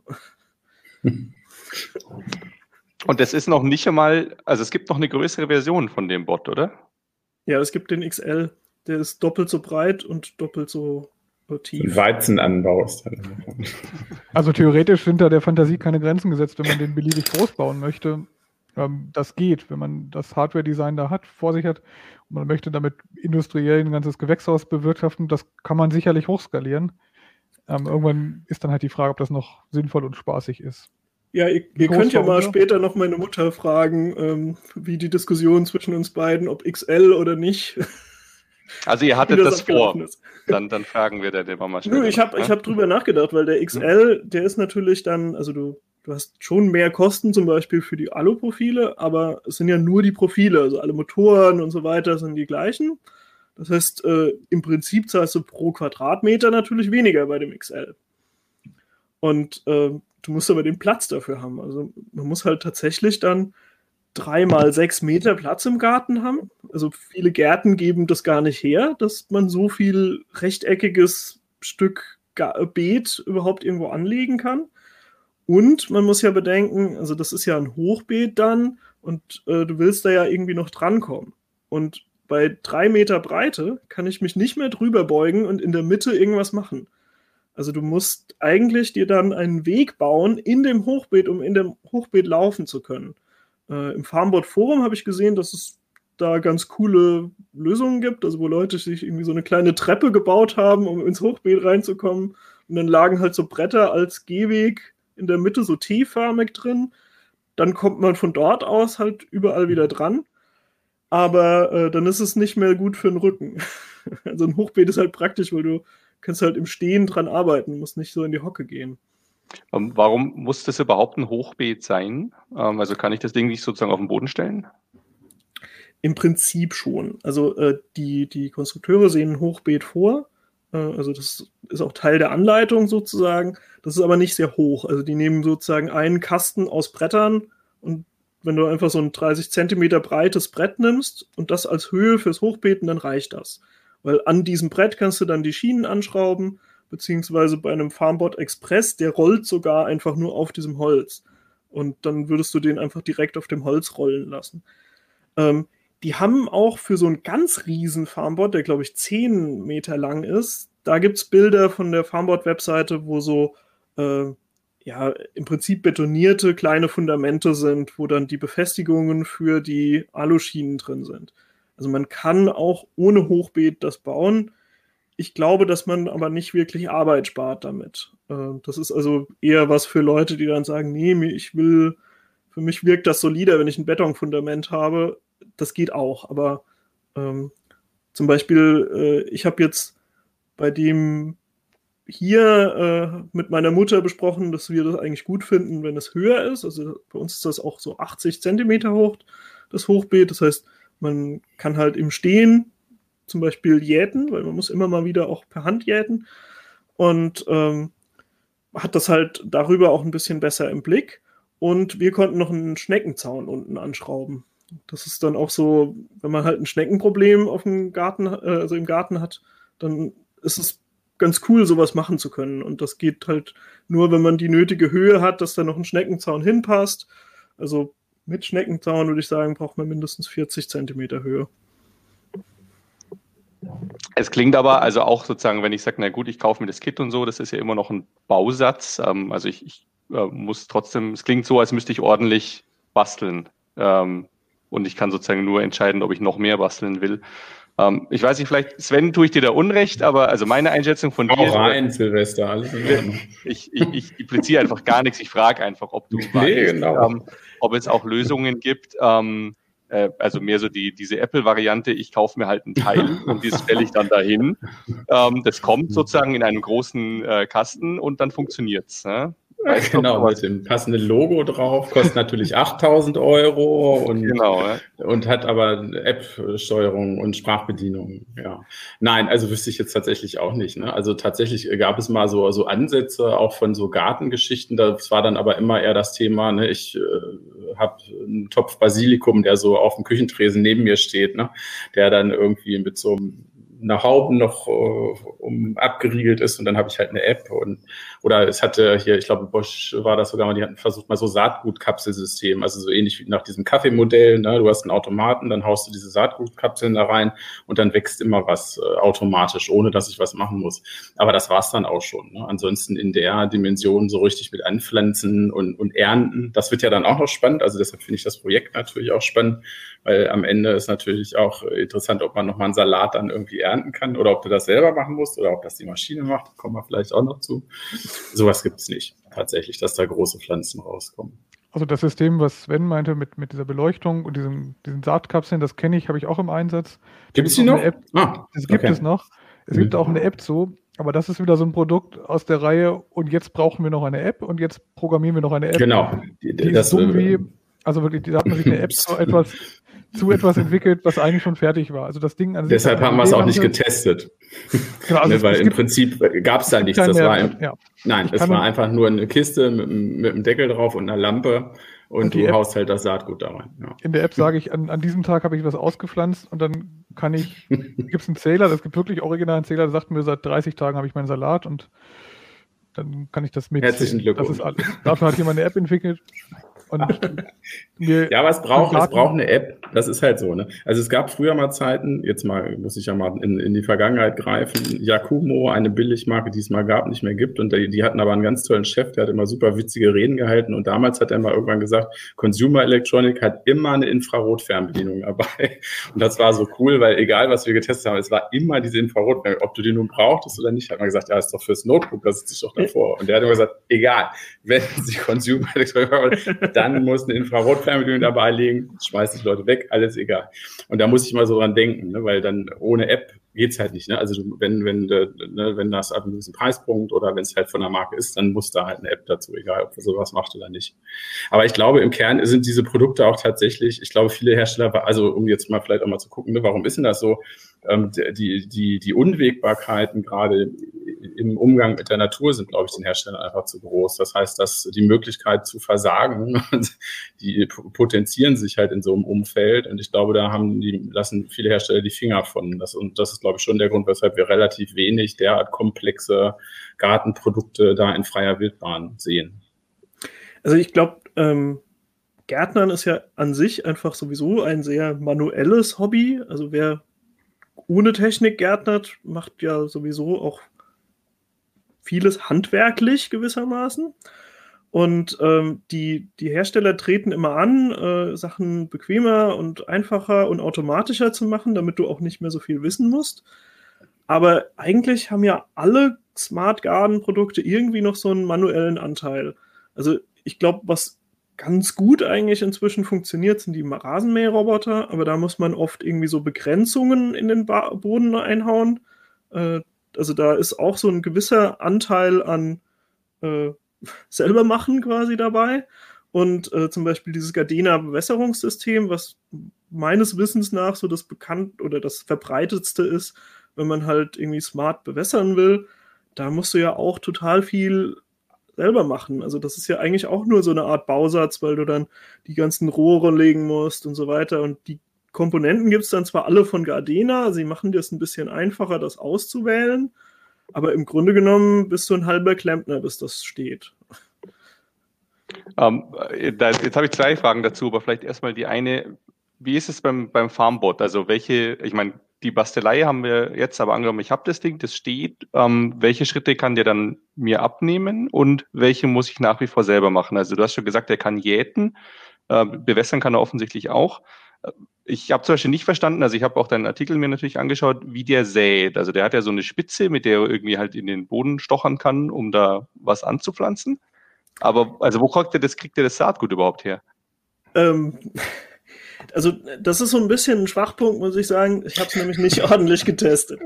Und es ist noch nicht einmal, also es gibt noch eine größere Version von dem Bot, oder? Ja, es gibt den XL der ist doppelt so breit und doppelt so tief. Weizenanbau ist dann. Also theoretisch sind da der Fantasie keine Grenzen gesetzt, wenn man den beliebig groß bauen möchte. Ähm, das geht, wenn man das Hardware-Design da hat, vor sich hat und man möchte damit industriell ein ganzes Gewächshaus bewirtschaften, das kann man sicherlich hochskalieren. Ähm, irgendwann ist dann halt die Frage, ob das noch sinnvoll und spaßig ist. Ja, ihr, ihr könnt ja mal später noch meine Mutter fragen, ähm, wie die Diskussion zwischen uns beiden, ob XL oder nicht. Also ihr hattet das, das vor. Dann, dann fragen wir der den mal schnell. Ich habe ne? hab drüber nachgedacht, weil der XL, der ist natürlich dann, also du, du hast schon mehr Kosten zum Beispiel für die Alu-Profile, aber es sind ja nur die Profile, also alle Motoren und so weiter sind die gleichen. Das heißt, äh, im Prinzip zahlst du pro Quadratmeter natürlich weniger bei dem XL. Und äh, du musst aber den Platz dafür haben. Also man muss halt tatsächlich dann drei mal sechs Meter Platz im Garten haben. Also viele Gärten geben das gar nicht her, dass man so viel rechteckiges Stück Beet überhaupt irgendwo anlegen kann. Und man muss ja bedenken, also das ist ja ein Hochbeet dann und äh, du willst da ja irgendwie noch drankommen. Und bei drei Meter Breite kann ich mich nicht mehr drüber beugen und in der Mitte irgendwas machen. Also du musst eigentlich dir dann einen Weg bauen in dem Hochbeet, um in dem Hochbeet laufen zu können. Äh, Im Farmboard Forum habe ich gesehen, dass es da ganz coole Lösungen gibt, also wo Leute sich irgendwie so eine kleine Treppe gebaut haben, um ins Hochbeet reinzukommen. Und dann lagen halt so Bretter als Gehweg in der Mitte so T-förmig drin. Dann kommt man von dort aus halt überall wieder dran. Aber äh, dann ist es nicht mehr gut für den Rücken. also ein Hochbeet ist halt praktisch, weil du kannst halt im Stehen dran arbeiten, musst nicht so in die Hocke gehen. Ähm, warum muss das überhaupt ein Hochbeet sein? Ähm, also kann ich das Ding nicht sozusagen auf den Boden stellen? Im Prinzip schon. Also äh, die, die Konstrukteure sehen ein Hochbeet vor. Äh, also das ist auch Teil der Anleitung sozusagen. Das ist aber nicht sehr hoch. Also die nehmen sozusagen einen Kasten aus Brettern und wenn du einfach so ein 30 Zentimeter breites Brett nimmst und das als Höhe fürs Hochbeten, dann reicht das. Weil an diesem Brett kannst du dann die Schienen anschrauben, beziehungsweise bei einem Farmbot Express, der rollt sogar einfach nur auf diesem Holz. Und dann würdest du den einfach direkt auf dem Holz rollen lassen. Ähm, die haben auch für so einen ganz riesen Farmbot, der glaube ich 10 Meter lang ist, da gibt es Bilder von der Farmbot-Webseite, wo so äh, ja im Prinzip betonierte kleine Fundamente sind, wo dann die Befestigungen für die Aluschienen drin sind. Also man kann auch ohne Hochbeet das bauen. Ich glaube, dass man aber nicht wirklich Arbeit spart damit. Äh, das ist also eher was für Leute, die dann sagen, nee, ich will, für mich wirkt das solider, wenn ich ein Betonfundament habe das geht auch, aber ähm, zum Beispiel, äh, ich habe jetzt bei dem hier äh, mit meiner Mutter besprochen, dass wir das eigentlich gut finden, wenn es höher ist. Also bei uns ist das auch so 80 Zentimeter hoch, das Hochbeet. Das heißt, man kann halt im Stehen zum Beispiel jäten, weil man muss immer mal wieder auch per Hand jäten. Und ähm, hat das halt darüber auch ein bisschen besser im Blick. Und wir konnten noch einen Schneckenzaun unten anschrauben. Das ist dann auch so, wenn man halt ein Schneckenproblem auf dem Garten, äh, also im Garten hat, dann ist es ganz cool, sowas machen zu können. Und das geht halt nur, wenn man die nötige Höhe hat, dass da noch ein Schneckenzaun hinpasst. Also mit Schneckenzaun würde ich sagen, braucht man mindestens 40 Zentimeter Höhe. Es klingt aber, also auch sozusagen, wenn ich sage, na gut, ich kaufe mir das Kit und so, das ist ja immer noch ein Bausatz. Ähm, also ich, ich äh, muss trotzdem, es klingt so, als müsste ich ordentlich basteln. Ähm, und ich kann sozusagen nur entscheiden, ob ich noch mehr basteln will. Ähm, ich weiß nicht, vielleicht, Sven, tue ich dir da Unrecht, aber also meine Einschätzung von dir. rein, Silvester, alles in Ich, ich, ich impliziere einfach gar nichts. Ich frage einfach, ob du nee, weißt, genau. ähm, ob es auch Lösungen gibt, ähm, äh, also mehr so die, diese Apple-Variante, ich kaufe mir halt ein Teil und das stelle ich dann dahin. Ähm, das kommt sozusagen in einem großen äh, Kasten und dann funktioniert's. Ne? Weiß genau, mit dem passenden Logo drauf, kostet natürlich 8000 Euro und, genau, ja. und hat aber App-Steuerung und Sprachbedienung. Ja. Nein, also wüsste ich jetzt tatsächlich auch nicht. Ne? Also tatsächlich gab es mal so, so Ansätze auch von so Gartengeschichten. Das war dann aber immer eher das Thema, ne? ich äh, habe einen Topf Basilikum, der so auf dem Küchentresen neben mir steht, ne? der dann irgendwie mit so einem eine Haube noch uh, um abgeriegelt ist und dann habe ich halt eine App und oder es hatte hier, ich glaube Bosch war das sogar mal, die hatten versucht mal so Saatgutkapselsystem, also so ähnlich wie nach diesem Kaffeemodell, ne? du hast einen Automaten, dann haust du diese Saatgutkapseln da rein und dann wächst immer was äh, automatisch, ohne dass ich was machen muss. Aber das war's dann auch schon. Ne? Ansonsten in der Dimension so richtig mit Anpflanzen und, und Ernten, das wird ja dann auch noch spannend, also deshalb finde ich das Projekt natürlich auch spannend, weil am Ende ist natürlich auch interessant, ob man nochmal einen Salat dann irgendwie ernten kann oder ob du das selber machen musst oder ob das die Maschine macht. Kommen wir vielleicht auch noch zu. Sowas gibt es nicht tatsächlich, dass da große Pflanzen rauskommen. Also das System, was Sven meinte mit, mit dieser Beleuchtung und diesen, diesen Saatkapseln, das kenne ich, habe ich auch im Einsatz. Gibt es die noch? App, ah, das gibt okay. es noch. Es gibt auch eine App zu, aber das ist wieder so ein Produkt aus der Reihe und jetzt brauchen wir noch eine App und jetzt programmieren wir noch eine App. Genau. Die, die das, ist so wie, also wirklich, da hat man sich eine App so etwas zu etwas entwickelt, was eigentlich schon fertig war. Also das Ding an sich Deshalb haben wir es auch nicht getestet. Genau, also ne, weil im Prinzip gab es da nichts. Das war im, ja. Nein, es war einfach nur eine Kiste mit, mit einem Deckel drauf und einer Lampe. und, und du App, haust halt das Saatgut da rein. Ja. In der App sage ich, an, an diesem Tag habe ich was ausgepflanzt und dann kann ich, gibt es einen Zähler, es gibt wirklich originalen Zähler, der sagt mir, seit 30 Tagen habe ich meinen Salat und dann kann ich das mit. Herzlichen Glückwunsch. Das ist alles. Dafür hat jemand eine App entwickelt. Und ja, aber es braucht, es braucht eine App. Das ist halt so. Ne? Also es gab früher mal Zeiten, jetzt mal muss ich ja mal in, in die Vergangenheit greifen, Yakumo, eine Billigmarke, die es mal gab, nicht mehr gibt. Und die, die hatten aber einen ganz tollen Chef, der hat immer super witzige Reden gehalten. Und damals hat er mal irgendwann gesagt, Consumer Electronic hat immer eine Infrarotfernbedienung dabei. Und das war so cool, weil egal, was wir getestet haben, es war immer diese Infrarotfernbedienung. Ob du die nun brauchtest oder nicht, hat man gesagt, ja, ist doch fürs Notebook, das sich doch davor. Und der hat immer gesagt, egal, wenn Sie Consumer Electronic dann muss eine Infrarotfernbedienung dabei liegen, schmeiß die Leute weg, alles egal. Und da muss ich mal so dran denken, ne, weil dann ohne App geht's halt nicht. Ne? Also wenn, wenn, ne, wenn das ab einem gewissen Preispunkt oder wenn es halt von der Marke ist, dann muss da halt eine App dazu, egal ob man sowas macht oder nicht. Aber ich glaube, im Kern sind diese Produkte auch tatsächlich, ich glaube, viele Hersteller, also um jetzt mal vielleicht auch mal zu gucken, ne, warum ist denn das so? Ähm, die, die, die Unwägbarkeiten gerade im Umgang mit der Natur sind, glaube ich, den Herstellern einfach zu groß. Das heißt, dass die Möglichkeit zu versagen, die potenzieren sich halt in so einem Umfeld. Und ich glaube, da haben die, lassen viele Hersteller die Finger von. Das, und das ist, glaube ich, schon der Grund, weshalb wir relativ wenig derart komplexe Gartenprodukte da in freier Wildbahn sehen. Also ich glaube, ähm, Gärtnern ist ja an sich einfach sowieso ein sehr manuelles Hobby. Also wer ohne Technik gärtnert, macht ja sowieso auch vieles handwerklich gewissermaßen. Und ähm, die, die Hersteller treten immer an, äh, Sachen bequemer und einfacher und automatischer zu machen, damit du auch nicht mehr so viel wissen musst. Aber eigentlich haben ja alle Smart Garden Produkte irgendwie noch so einen manuellen Anteil. Also ich glaube, was ganz gut eigentlich inzwischen funktioniert, sind die Rasenmäherroboter, aber da muss man oft irgendwie so Begrenzungen in den ba Boden einhauen. Äh, also da ist auch so ein gewisser Anteil an äh, selber machen quasi dabei. Und äh, zum Beispiel dieses Gardena Bewässerungssystem, was meines Wissens nach so das bekannt oder das verbreitetste ist, wenn man halt irgendwie smart bewässern will, da musst du ja auch total viel selber machen. Also das ist ja eigentlich auch nur so eine Art Bausatz, weil du dann die ganzen Rohre legen musst und so weiter. Und die Komponenten gibt es dann zwar alle von Gardena, sie machen dir es ein bisschen einfacher, das auszuwählen, aber im Grunde genommen bist du ein halber Klempner, bis das steht. Ähm, da, jetzt habe ich zwei Fragen dazu, aber vielleicht erstmal die eine, wie ist es beim, beim Farmbot? Also welche, ich meine, die Bastelei haben wir jetzt, aber angenommen, ich habe das Ding, das steht. Ähm, welche Schritte kann der dann mir abnehmen und welche muss ich nach wie vor selber machen? Also du hast schon gesagt, er kann jäten, äh, bewässern kann er offensichtlich auch ich habe zum Beispiel nicht verstanden, also ich habe auch deinen Artikel mir natürlich angeschaut, wie der sät. Also der hat ja so eine Spitze, mit der er irgendwie halt in den Boden stochern kann, um da was anzupflanzen. Aber also wo kriegt er das, kriegt er das Saatgut überhaupt her? Ähm, also das ist so ein bisschen ein Schwachpunkt, muss ich sagen. Ich habe es nämlich nicht ordentlich getestet.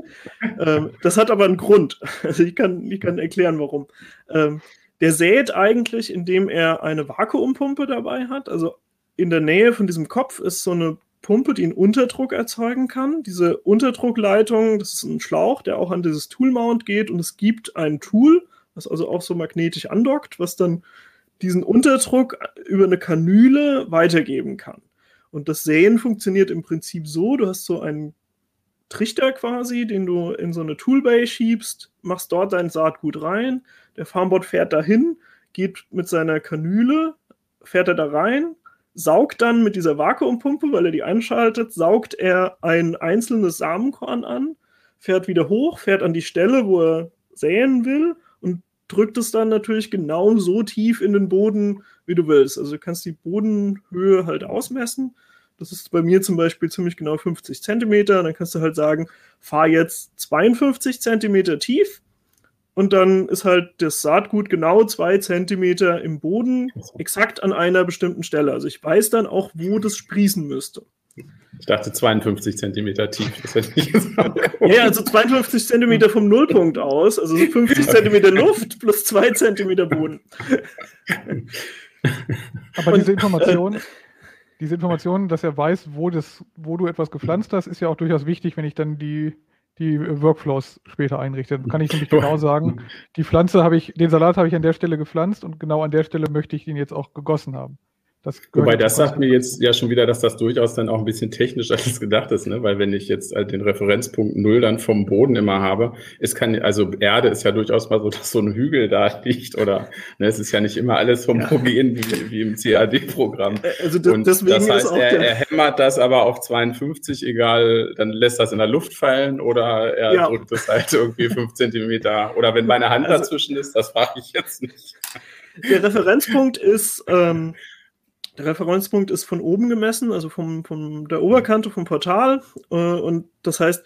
Ähm, das hat aber einen Grund. Also ich kann, ich kann erklären, warum. Ähm, der sät eigentlich, indem er eine Vakuumpumpe dabei hat. Also in der Nähe von diesem Kopf ist so eine Pumpe, die einen Unterdruck erzeugen kann. Diese Unterdruckleitung, das ist ein Schlauch, der auch an dieses Tool-Mount geht und es gibt ein Tool, was also auch so magnetisch andockt, was dann diesen Unterdruck über eine Kanüle weitergeben kann. Und das Säen funktioniert im Prinzip so, du hast so einen Trichter quasi, den du in so eine Toolbay schiebst, machst dort dein Saatgut rein, der Farmbot fährt dahin, geht mit seiner Kanüle, fährt er da rein, saugt dann mit dieser Vakuumpumpe, weil er die einschaltet, saugt er ein einzelnes Samenkorn an, fährt wieder hoch, fährt an die Stelle, wo er säen will und drückt es dann natürlich genau so tief in den Boden, wie du willst. Also du kannst die Bodenhöhe halt ausmessen. Das ist bei mir zum Beispiel ziemlich genau 50 Zentimeter. Dann kannst du halt sagen, fahr jetzt 52 Zentimeter tief und dann ist halt das Saatgut genau zwei Zentimeter im Boden, exakt an einer bestimmten Stelle. Also ich weiß dann auch, wo das sprießen müsste. Ich dachte 52 Zentimeter tief. Das hätte ich gesagt. Ja, also 52 Zentimeter vom Nullpunkt aus, also 50 Zentimeter Luft plus zwei Zentimeter Boden. Aber diese Information, diese Information, dass er weiß, wo, das, wo du etwas gepflanzt hast, ist ja auch durchaus wichtig, wenn ich dann die die Workflows später einrichtet. Dann kann ich nämlich genau sagen, die Pflanze habe ich, den Salat habe ich an der Stelle gepflanzt und genau an der Stelle möchte ich ihn jetzt auch gegossen haben. Das Wobei das sagt mir jetzt ja schon wieder, dass das durchaus dann auch ein bisschen technisch als gedacht ist, ne? Weil wenn ich jetzt halt den Referenzpunkt Null dann vom Boden immer habe, es kann, also Erde ist ja durchaus mal so, dass so ein Hügel da liegt oder ne, es ist ja nicht immer alles homogen ja. wie, wie im CAD-Programm. Also das, Und deswegen das heißt, er, er, hämmert das aber auf 52, egal, dann lässt das in der Luft fallen oder er ja. drückt es halt irgendwie fünf Zentimeter oder wenn meine Hand also, dazwischen ist, das frage ich jetzt nicht. Der Referenzpunkt ist ähm, der Referenzpunkt ist von oben gemessen, also vom, von der Oberkante vom Portal. Äh, und das heißt,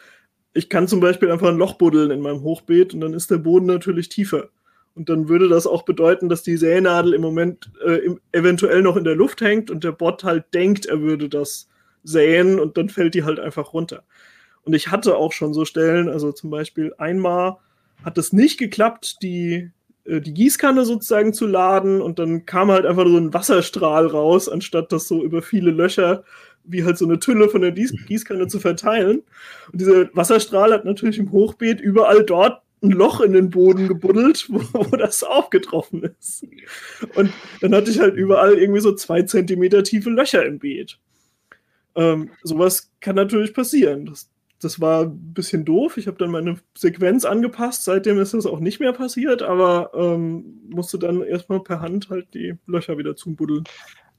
ich kann zum Beispiel einfach ein Loch buddeln in meinem Hochbeet und dann ist der Boden natürlich tiefer. Und dann würde das auch bedeuten, dass die Sähnadel im Moment äh, im, eventuell noch in der Luft hängt und der Bot halt denkt, er würde das säen und dann fällt die halt einfach runter. Und ich hatte auch schon so Stellen, also zum Beispiel einmal hat es nicht geklappt, die die Gießkanne sozusagen zu laden und dann kam halt einfach so ein Wasserstrahl raus, anstatt das so über viele Löcher wie halt so eine Tülle von der Gießkanne zu verteilen. Und dieser Wasserstrahl hat natürlich im Hochbeet überall dort ein Loch in den Boden gebuddelt, wo, wo das aufgetroffen ist. Und dann hatte ich halt überall irgendwie so zwei Zentimeter tiefe Löcher im Beet. Ähm, sowas kann natürlich passieren. Das, das war ein bisschen doof. Ich habe dann meine Sequenz angepasst. Seitdem ist das auch nicht mehr passiert, aber ähm, musste dann erstmal per Hand halt die Löcher wieder zubuddeln.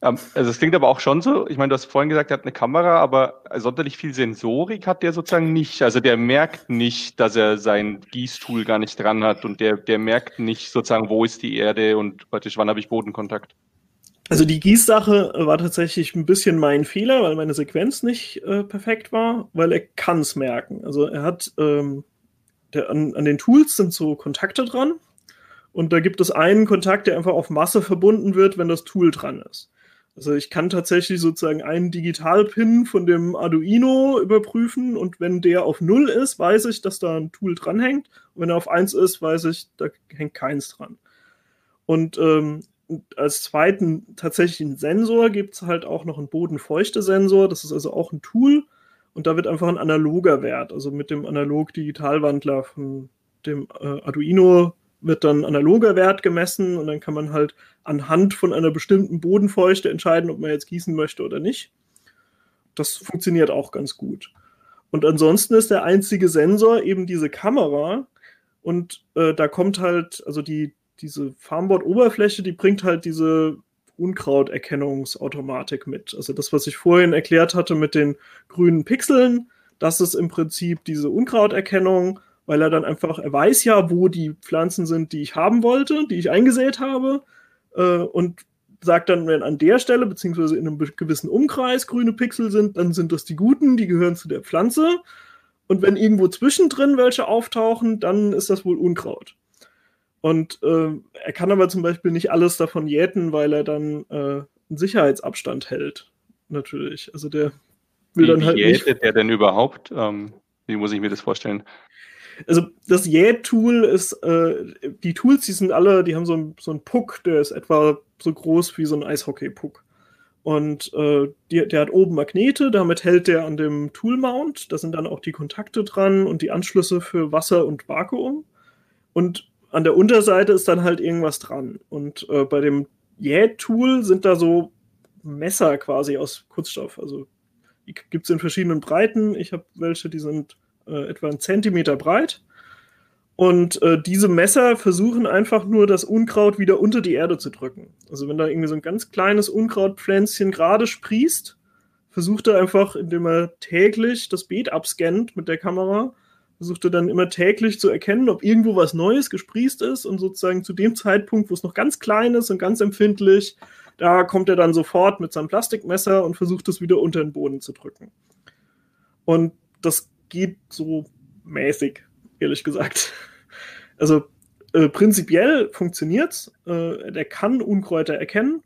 Ähm, also es klingt aber auch schon so, ich meine, du hast vorhin gesagt, er hat eine Kamera, aber sonderlich viel Sensorik hat der sozusagen nicht. Also der merkt nicht, dass er sein Gießtool gar nicht dran hat und der, der merkt nicht sozusagen, wo ist die Erde und praktisch wann habe ich Bodenkontakt. Also die Gießsache war tatsächlich ein bisschen mein Fehler, weil meine Sequenz nicht äh, perfekt war, weil er kann es merken. Also er hat ähm, der, an, an den Tools sind so Kontakte dran und da gibt es einen Kontakt, der einfach auf Masse verbunden wird, wenn das Tool dran ist. Also ich kann tatsächlich sozusagen einen Digitalpin von dem Arduino überprüfen und wenn der auf 0 ist, weiß ich, dass da ein Tool dranhängt. Und wenn er auf 1 ist, weiß ich, da hängt keins dran. Und ähm, als zweiten tatsächlichen Sensor gibt es halt auch noch einen Bodenfeuchte-Sensor. Das ist also auch ein Tool und da wird einfach ein analoger Wert, also mit dem Analog-Digitalwandler von dem äh, Arduino wird dann analoger Wert gemessen und dann kann man halt anhand von einer bestimmten Bodenfeuchte entscheiden, ob man jetzt gießen möchte oder nicht. Das funktioniert auch ganz gut. Und ansonsten ist der einzige Sensor eben diese Kamera und äh, da kommt halt, also die, diese Farmboard-Oberfläche, die bringt halt diese Unkrauterkennungsautomatik mit. Also das, was ich vorhin erklärt hatte mit den grünen Pixeln, das ist im Prinzip diese Unkrauterkennung, weil er dann einfach, er weiß ja, wo die Pflanzen sind, die ich haben wollte, die ich eingesät habe, äh, und sagt dann, wenn an der Stelle, beziehungsweise in einem gewissen Umkreis grüne Pixel sind, dann sind das die guten, die gehören zu der Pflanze. Und wenn irgendwo zwischendrin welche auftauchen, dann ist das wohl Unkraut. Und äh, er kann aber zum Beispiel nicht alles davon jäten, weil er dann äh, einen Sicherheitsabstand hält. Natürlich. Also der will wie, dann halt. Wie jätet nicht... der denn überhaupt? Ähm, wie muss ich mir das vorstellen? Also das Jäh-Tool ist, äh, die Tools, die sind alle, die haben so, ein, so einen Puck, der ist etwa so groß wie so ein Eishockey-Puck. Und äh, die, der hat oben Magnete, damit hält der an dem Tool-Mount. Da sind dann auch die Kontakte dran und die Anschlüsse für Wasser und Vakuum. Und an der Unterseite ist dann halt irgendwas dran. Und äh, bei dem Jäh-Tool sind da so Messer quasi aus Kunststoff. Also gibt es in verschiedenen Breiten. Ich habe welche, die sind äh, etwa einen Zentimeter breit. Und äh, diese Messer versuchen einfach nur, das Unkraut wieder unter die Erde zu drücken. Also wenn da irgendwie so ein ganz kleines Unkrautpflänzchen gerade sprießt, versucht er einfach, indem er täglich das Beet abscannt mit der Kamera, versuchte dann immer täglich zu erkennen, ob irgendwo was Neues gesprießt ist und sozusagen zu dem Zeitpunkt, wo es noch ganz klein ist und ganz empfindlich, da kommt er dann sofort mit seinem Plastikmesser und versucht es wieder unter den Boden zu drücken. Und das geht so mäßig, ehrlich gesagt. Also äh, prinzipiell funktioniert's. Äh, der kann Unkräuter erkennen.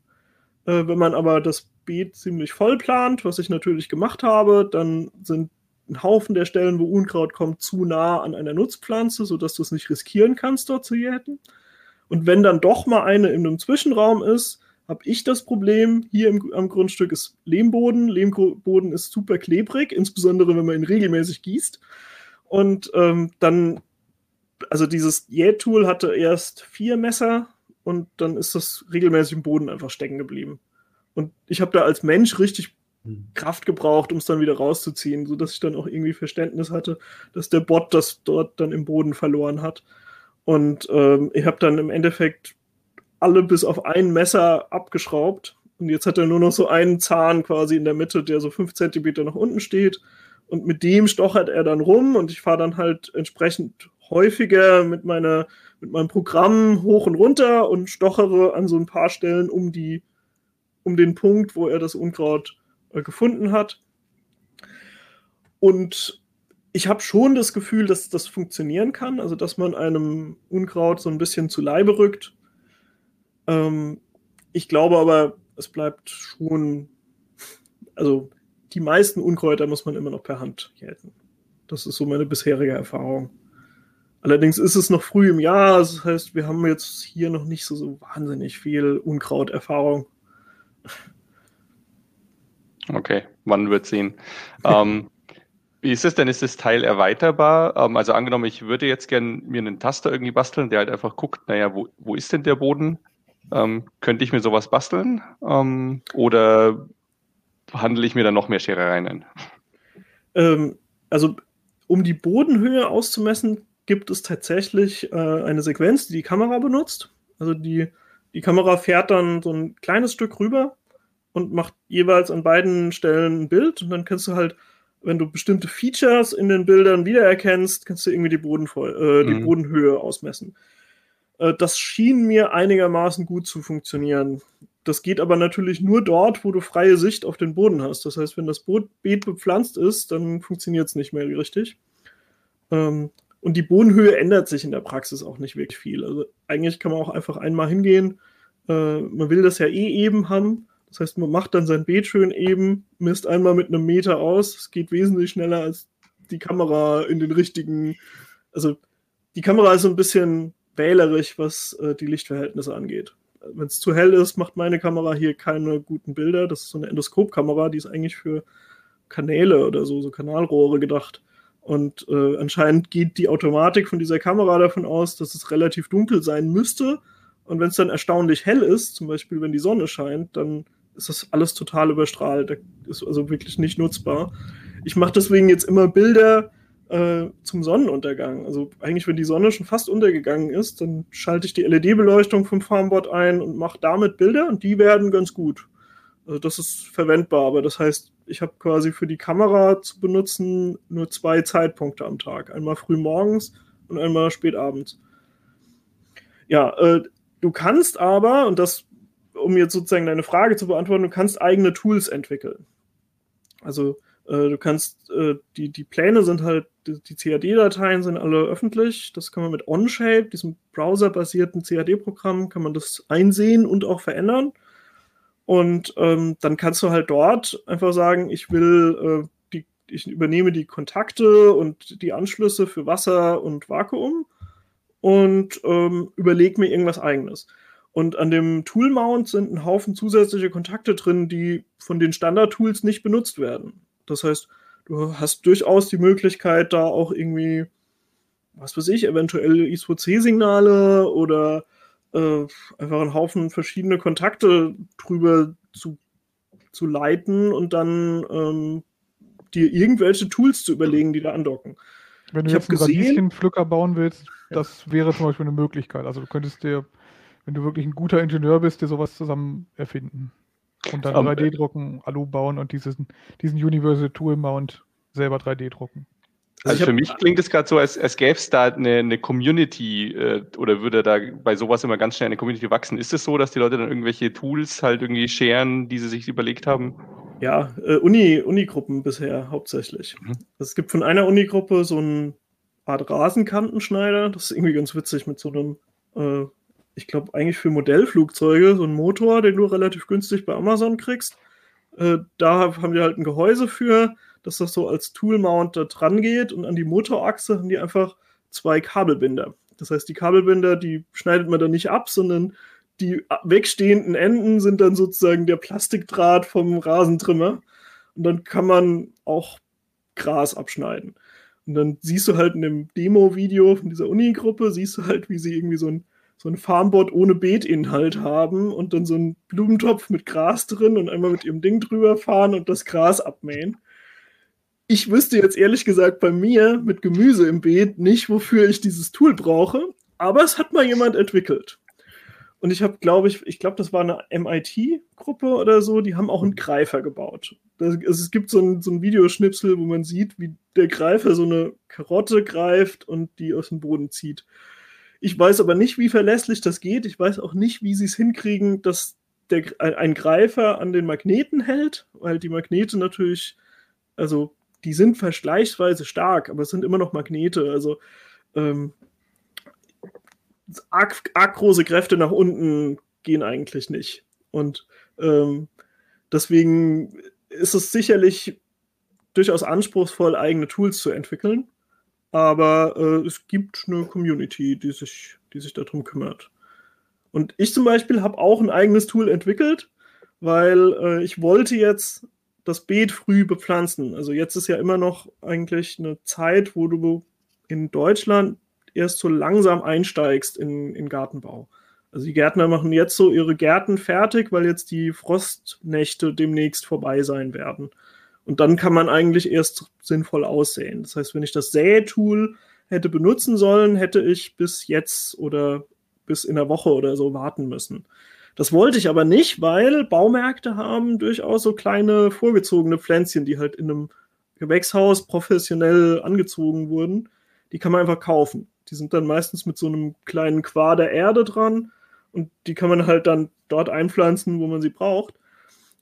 Äh, wenn man aber das Beet ziemlich voll plant, was ich natürlich gemacht habe, dann sind ein Haufen der Stellen, wo Unkraut kommt, zu nah an einer Nutzpflanze, sodass du es nicht riskieren kannst, dort zu jäten. Und wenn dann doch mal eine in einem Zwischenraum ist, habe ich das Problem, hier im, am Grundstück ist Lehmboden. Lehmboden ist super klebrig, insbesondere wenn man ihn regelmäßig gießt. Und ähm, dann, also dieses Jähtool hatte erst vier Messer und dann ist das regelmäßig im Boden einfach stecken geblieben. Und ich habe da als Mensch richtig. Kraft gebraucht, um es dann wieder rauszuziehen, sodass ich dann auch irgendwie Verständnis hatte, dass der Bot das dort dann im Boden verloren hat. Und ähm, ich habe dann im Endeffekt alle bis auf ein Messer abgeschraubt. Und jetzt hat er nur noch so einen Zahn quasi in der Mitte, der so fünf Zentimeter nach unten steht. Und mit dem stochert er dann rum und ich fahre dann halt entsprechend häufiger mit, meiner, mit meinem Programm hoch und runter und stochere an so ein paar Stellen um, die, um den Punkt, wo er das Unkraut gefunden hat. Und ich habe schon das Gefühl, dass das funktionieren kann, also dass man einem Unkraut so ein bisschen zu Leibe rückt. Ähm, ich glaube aber, es bleibt schon, also die meisten Unkräuter muss man immer noch per Hand jäten. Das ist so meine bisherige Erfahrung. Allerdings ist es noch früh im Jahr, das heißt, wir haben jetzt hier noch nicht so, so wahnsinnig viel Unkrauterfahrung. Okay, man wird sehen. ähm, wie ist es denn? Ist das Teil erweiterbar? Ähm, also angenommen, ich würde jetzt gerne mir einen Taster irgendwie basteln, der halt einfach guckt, naja, wo, wo ist denn der Boden? Ähm, könnte ich mir sowas basteln? Ähm, oder handle ich mir dann noch mehr Scherereien ein? Ähm, also, um die Bodenhöhe auszumessen, gibt es tatsächlich äh, eine Sequenz, die die Kamera benutzt. Also die, die Kamera fährt dann so ein kleines Stück rüber und macht jeweils an beiden Stellen ein Bild und dann kannst du halt, wenn du bestimmte Features in den Bildern wiedererkennst, kannst du irgendwie die, Bodenvoll, äh, die mhm. Bodenhöhe ausmessen. Äh, das schien mir einigermaßen gut zu funktionieren. Das geht aber natürlich nur dort, wo du freie Sicht auf den Boden hast. Das heißt, wenn das Beet bepflanzt ist, dann funktioniert es nicht mehr richtig. Ähm, und die Bodenhöhe ändert sich in der Praxis auch nicht wirklich viel. Also eigentlich kann man auch einfach einmal hingehen. Äh, man will das ja eh eben haben. Das heißt, man macht dann sein Beet schön eben, misst einmal mit einem Meter aus. Es geht wesentlich schneller als die Kamera in den richtigen. Also die Kamera ist so ein bisschen wählerisch, was äh, die Lichtverhältnisse angeht. Wenn es zu hell ist, macht meine Kamera hier keine guten Bilder. Das ist so eine Endoskopkamera, die ist eigentlich für Kanäle oder so, so Kanalrohre gedacht. Und äh, anscheinend geht die Automatik von dieser Kamera davon aus, dass es relativ dunkel sein müsste. Und wenn es dann erstaunlich hell ist, zum Beispiel wenn die Sonne scheint, dann ist das alles total überstrahlt. Das ist also wirklich nicht nutzbar. Ich mache deswegen jetzt immer Bilder äh, zum Sonnenuntergang. Also eigentlich, wenn die Sonne schon fast untergegangen ist, dann schalte ich die LED-Beleuchtung vom Farmboard ein und mache damit Bilder und die werden ganz gut. Also das ist verwendbar, aber das heißt, ich habe quasi für die Kamera zu benutzen nur zwei Zeitpunkte am Tag. Einmal früh morgens und einmal spät abends. Ja, äh, du kannst aber, und das um jetzt sozusagen deine Frage zu beantworten, du kannst eigene Tools entwickeln. Also äh, du kannst, äh, die, die Pläne sind halt, die, die CAD-Dateien sind alle öffentlich. Das kann man mit OnShape, diesem browserbasierten CAD-Programm, kann man das einsehen und auch verändern. Und ähm, dann kannst du halt dort einfach sagen, ich will, äh, die, ich übernehme die Kontakte und die Anschlüsse für Wasser und Vakuum und ähm, überlege mir irgendwas eigenes. Und an dem Tool-Mount sind ein Haufen zusätzliche Kontakte drin, die von den Standard-Tools nicht benutzt werden. Das heißt, du hast durchaus die Möglichkeit, da auch irgendwie, was weiß ich, eventuell I2C-Signale oder äh, einfach einen Haufen verschiedene Kontakte drüber zu, zu leiten und dann ähm, dir irgendwelche Tools zu überlegen, die da andocken. Wenn du ich jetzt einen Radieschenpflücker bauen willst, das wäre zum Beispiel eine Möglichkeit. Also du könntest dir wenn du wirklich ein guter Ingenieur bist, dir sowas zusammen erfinden. Und dann um, 3D drucken, Alu bauen und diesen, diesen Universal Tool Mount selber 3D drucken. Also, also für mich klingt es gerade so, als, als gäbe es da eine, eine Community äh, oder würde da bei sowas immer ganz schnell eine Community wachsen. Ist es so, dass die Leute dann irgendwelche Tools halt irgendwie scheren, die sie sich überlegt haben? Ja, äh, Uni, Unigruppen bisher hauptsächlich. Mhm. Es gibt von einer Unigruppe so einen Art Rasenkantenschneider, das ist irgendwie ganz witzig mit so einem äh, ich glaube, eigentlich für Modellflugzeuge, so ein Motor, den du relativ günstig bei Amazon kriegst. Äh, da haben die halt ein Gehäuse für, dass das so als Tool-Mount da dran geht und an die Motorachse haben die einfach zwei Kabelbinder. Das heißt, die Kabelbinder, die schneidet man dann nicht ab, sondern die wegstehenden Enden sind dann sozusagen der Plastikdraht vom Rasentrimmer. Und dann kann man auch Gras abschneiden. Und dann siehst du halt in dem Demo-Video von dieser Uni-Gruppe, siehst du halt, wie sie irgendwie so ein so ein Farmboard ohne Beetinhalt haben und dann so einen Blumentopf mit Gras drin und einmal mit ihrem Ding drüber fahren und das Gras abmähen. Ich wüsste jetzt ehrlich gesagt bei mir mit Gemüse im Beet nicht, wofür ich dieses Tool brauche, aber es hat mal jemand entwickelt. Und ich habe, glaube ich, ich glaube, das war eine MIT-Gruppe oder so, die haben auch einen Greifer gebaut. Das, also es gibt so ein, so ein Videoschnipsel, wo man sieht, wie der Greifer so eine Karotte greift und die aus dem Boden zieht. Ich weiß aber nicht, wie verlässlich das geht. Ich weiß auch nicht, wie sie es hinkriegen, dass der, ein Greifer an den Magneten hält, weil die Magnete natürlich, also die sind verschleißweise stark, aber es sind immer noch Magnete. Also ähm, arg, arg große Kräfte nach unten gehen eigentlich nicht. Und ähm, deswegen ist es sicherlich durchaus anspruchsvoll, eigene Tools zu entwickeln. Aber äh, es gibt eine Community, die sich, die sich darum kümmert. Und ich zum Beispiel habe auch ein eigenes Tool entwickelt, weil äh, ich wollte jetzt das Beet früh bepflanzen. Also jetzt ist ja immer noch eigentlich eine Zeit, wo du in Deutschland erst so langsam einsteigst in, in Gartenbau. Also die Gärtner machen jetzt so ihre Gärten fertig, weil jetzt die Frostnächte demnächst vorbei sein werden. Und dann kann man eigentlich erst sinnvoll aussehen. Das heißt, wenn ich das Säetool hätte benutzen sollen, hätte ich bis jetzt oder bis in der Woche oder so warten müssen. Das wollte ich aber nicht, weil Baumärkte haben durchaus so kleine vorgezogene Pflänzchen, die halt in einem Gewächshaus professionell angezogen wurden. Die kann man einfach kaufen. Die sind dann meistens mit so einem kleinen Quader Erde dran und die kann man halt dann dort einpflanzen, wo man sie braucht.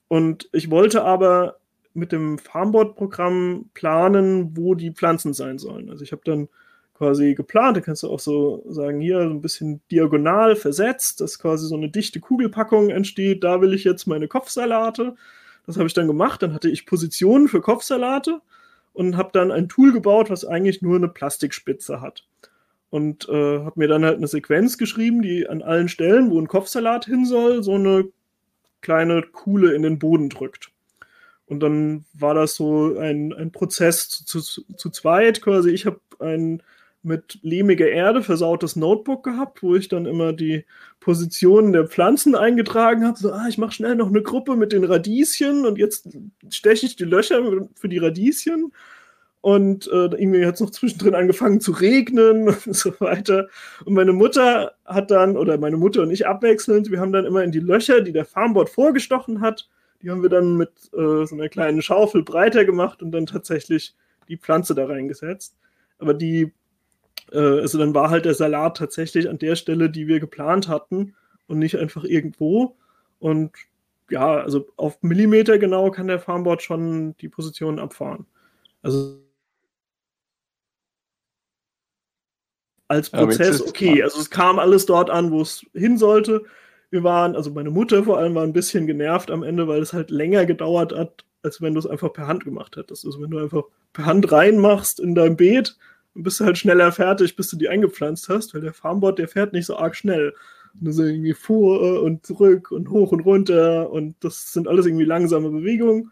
Und ich wollte aber mit dem Farmboard-Programm planen, wo die Pflanzen sein sollen. Also ich habe dann quasi geplant, da kannst du auch so sagen, hier so ein bisschen diagonal versetzt, dass quasi so eine dichte Kugelpackung entsteht, da will ich jetzt meine Kopfsalate. Das habe ich dann gemacht, dann hatte ich Positionen für Kopfsalate und habe dann ein Tool gebaut, was eigentlich nur eine Plastikspitze hat und äh, habe mir dann halt eine Sequenz geschrieben, die an allen Stellen, wo ein Kopfsalat hin soll, so eine kleine Kuhle in den Boden drückt. Und dann war das so ein, ein Prozess zu, zu, zu zweit quasi. Ich habe ein mit lehmiger Erde versautes Notebook gehabt, wo ich dann immer die Positionen der Pflanzen eingetragen habe. So, ah, ich mache schnell noch eine Gruppe mit den Radieschen und jetzt steche ich die Löcher für die Radieschen und äh, irgendwie hat es noch zwischendrin angefangen zu regnen und so weiter. Und meine Mutter hat dann, oder meine Mutter und ich abwechselnd, wir haben dann immer in die Löcher, die der Farmboard vorgestochen hat, die haben wir dann mit äh, so einer kleinen Schaufel breiter gemacht und dann tatsächlich die Pflanze da reingesetzt. Aber die, äh, also dann war halt der Salat tatsächlich an der Stelle, die wir geplant hatten und nicht einfach irgendwo. Und ja, also auf Millimeter genau kann der Farmboard schon die Position abfahren. Also als Prozess okay. Also es kam alles dort an, wo es hin sollte. Wir waren, also meine Mutter vor allem war ein bisschen genervt am Ende, weil es halt länger gedauert hat, als wenn du es einfach per Hand gemacht hättest. Also wenn du einfach per Hand reinmachst in dein Beet, dann bist du halt schneller fertig, bis du die eingepflanzt hast, weil der Farmbot, der fährt nicht so arg schnell. Und du so irgendwie vor und zurück und hoch und runter und das sind alles irgendwie langsame Bewegungen.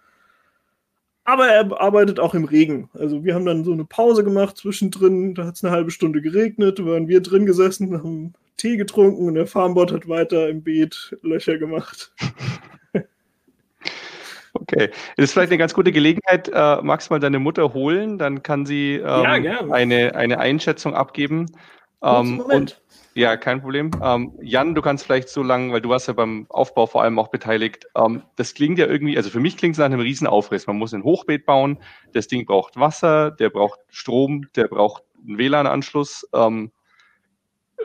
Aber er arbeitet auch im Regen. Also wir haben dann so eine Pause gemacht zwischendrin. Da hat es eine halbe Stunde geregnet. Waren wir drin gesessen, haben Tee getrunken und der Farmbot hat weiter im Beet Löcher gemacht. Okay, das ist vielleicht eine ganz gute Gelegenheit. Äh, magst du mal deine Mutter holen? Dann kann sie ähm, ja, eine, eine Einschätzung abgeben. Ähm. Und ja, kein Problem. Ähm, Jan, du kannst vielleicht so lange, weil du warst ja beim Aufbau vor allem auch beteiligt. Ähm, das klingt ja irgendwie, also für mich klingt es nach einem Riesenaufriss. Man muss ein Hochbeet bauen. Das Ding braucht Wasser, der braucht Strom, der braucht einen WLAN-Anschluss. Ähm,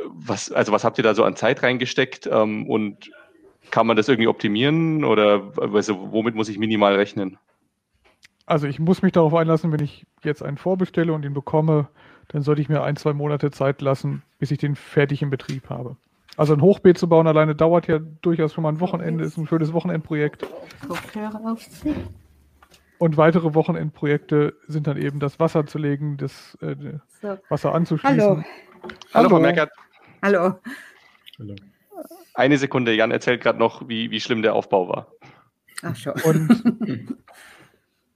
was, also was habt ihr da so an Zeit reingesteckt? Ähm, und kann man das irgendwie optimieren oder also womit muss ich minimal rechnen? Also ich muss mich darauf einlassen, wenn ich jetzt einen vorbestelle und ihn bekomme, dann sollte ich mir ein, zwei Monate Zeit lassen, bis ich den fertig im Betrieb habe. Also ein Hochbeet zu bauen alleine dauert ja durchaus schon mal ein Wochenende, ist ein schönes Wochenendprojekt. Und weitere Wochenendprojekte sind dann eben das Wasser zu legen, das äh. Wasser anzuschließen. Hallo. Hallo, Frau Merkert. Hallo. Hallo. Eine Sekunde, Jan erzählt gerade noch, wie, wie schlimm der Aufbau war. Ach schon. Und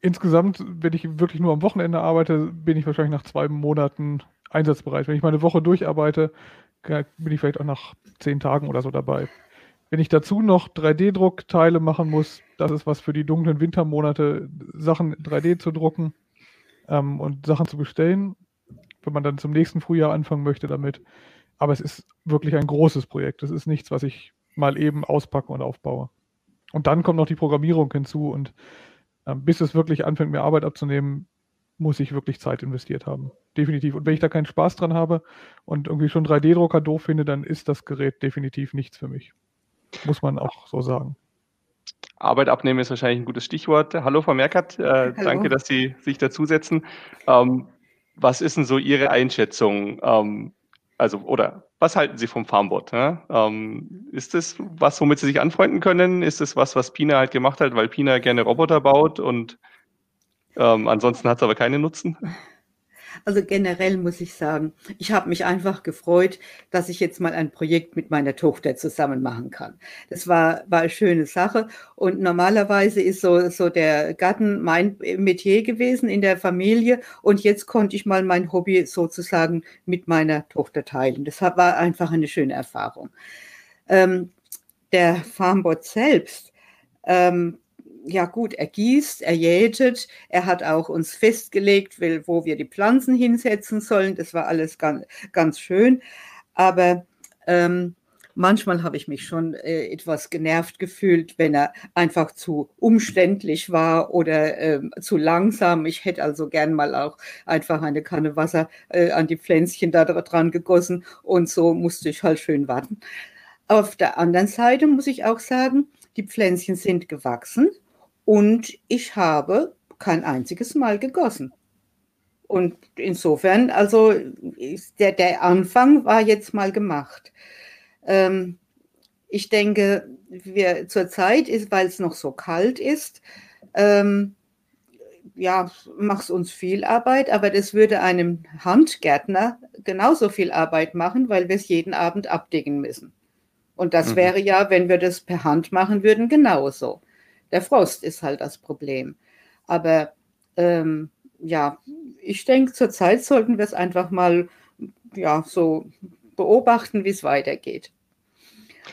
insgesamt, wenn ich wirklich nur am Wochenende arbeite, bin ich wahrscheinlich nach zwei Monaten einsatzbereit. Wenn ich meine Woche durcharbeite, bin ich vielleicht auch nach zehn Tagen oder so dabei. Wenn ich dazu noch 3D-Druckteile machen muss, das ist was für die dunklen Wintermonate, Sachen 3D zu drucken ähm, und Sachen zu bestellen, wenn man dann zum nächsten Frühjahr anfangen möchte damit. Aber es ist wirklich ein großes Projekt. Es ist nichts, was ich mal eben auspacke und aufbaue. Und dann kommt noch die Programmierung hinzu und äh, bis es wirklich anfängt, mir Arbeit abzunehmen, muss ich wirklich Zeit investiert haben. Definitiv. Und wenn ich da keinen Spaß dran habe und irgendwie schon 3D-Drucker doof finde, dann ist das Gerät definitiv nichts für mich. Muss man auch so sagen. Arbeit abnehmen ist wahrscheinlich ein gutes Stichwort. Hallo, Frau Merkert. Äh, danke, dass Sie sich dazusetzen. Ähm, was ist denn so Ihre Einschätzung? Ähm, also, oder was halten Sie vom Farmboard? Ja? Ähm, ist das was, womit Sie sich anfreunden können? Ist das was, was Pina halt gemacht hat, weil Pina gerne Roboter baut und ähm, ansonsten hat es aber keinen Nutzen? Also generell muss ich sagen, ich habe mich einfach gefreut, dass ich jetzt mal ein Projekt mit meiner Tochter zusammen machen kann. Das war, war eine schöne Sache. Und normalerweise ist so, so der Garten mein Metier gewesen in der Familie. Und jetzt konnte ich mal mein Hobby sozusagen mit meiner Tochter teilen. Das war einfach eine schöne Erfahrung. Ähm, der Farmbot selbst, ähm, ja gut, er gießt, er jätet, er hat auch uns festgelegt, wo wir die Pflanzen hinsetzen sollen. Das war alles ganz, ganz schön. Aber ähm, manchmal habe ich mich schon äh, etwas genervt gefühlt, wenn er einfach zu umständlich war oder äh, zu langsam. Ich hätte also gern mal auch einfach eine Kanne Wasser äh, an die Pflänzchen da dran gegossen und so musste ich halt schön warten. Auf der anderen Seite muss ich auch sagen, die Pflänzchen sind gewachsen und ich habe kein einziges Mal gegossen. Und insofern, also der, der Anfang war jetzt mal gemacht. Ähm, ich denke, wir zurzeit ist, weil es noch so kalt ist, ähm, ja, macht es uns viel Arbeit, aber das würde einem Handgärtner genauso viel Arbeit machen, weil wir es jeden Abend abdecken müssen. Und das mhm. wäre ja, wenn wir das per Hand machen würden, genauso. Der Frost ist halt das Problem. Aber ähm, ja, ich denke, zurzeit sollten wir es einfach mal ja, so beobachten, wie es weitergeht.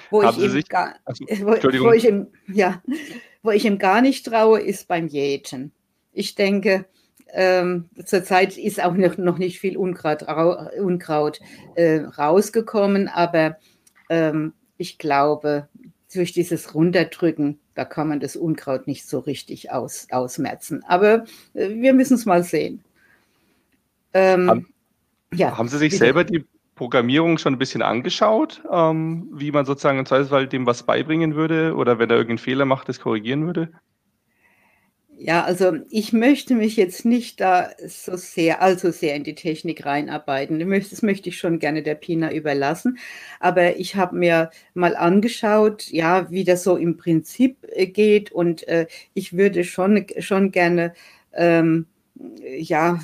Wo ich, sich, gar, also, wo, wo, ich ihm, ja, wo ich ihm gar nicht traue, ist beim Jäten. Ich denke, ähm, zurzeit ist auch noch, noch nicht viel Unkraut, Unkraut äh, rausgekommen, aber ähm, ich glaube, durch dieses Runterdrücken, da kann man das Unkraut nicht so richtig aus, ausmerzen. Aber äh, wir müssen es mal sehen. Ähm, haben, ja, haben Sie sich bitte. selber die Programmierung schon ein bisschen angeschaut, ähm, wie man sozusagen im Zweifelsfall dem was beibringen würde oder wenn er irgendeinen Fehler macht, das korrigieren würde? Ja, also ich möchte mich jetzt nicht da so sehr, allzu sehr in die Technik reinarbeiten. Das möchte ich schon gerne der Pina überlassen. Aber ich habe mir mal angeschaut, ja, wie das so im Prinzip äh, geht. Und äh, ich würde schon, schon gerne, ähm, ja,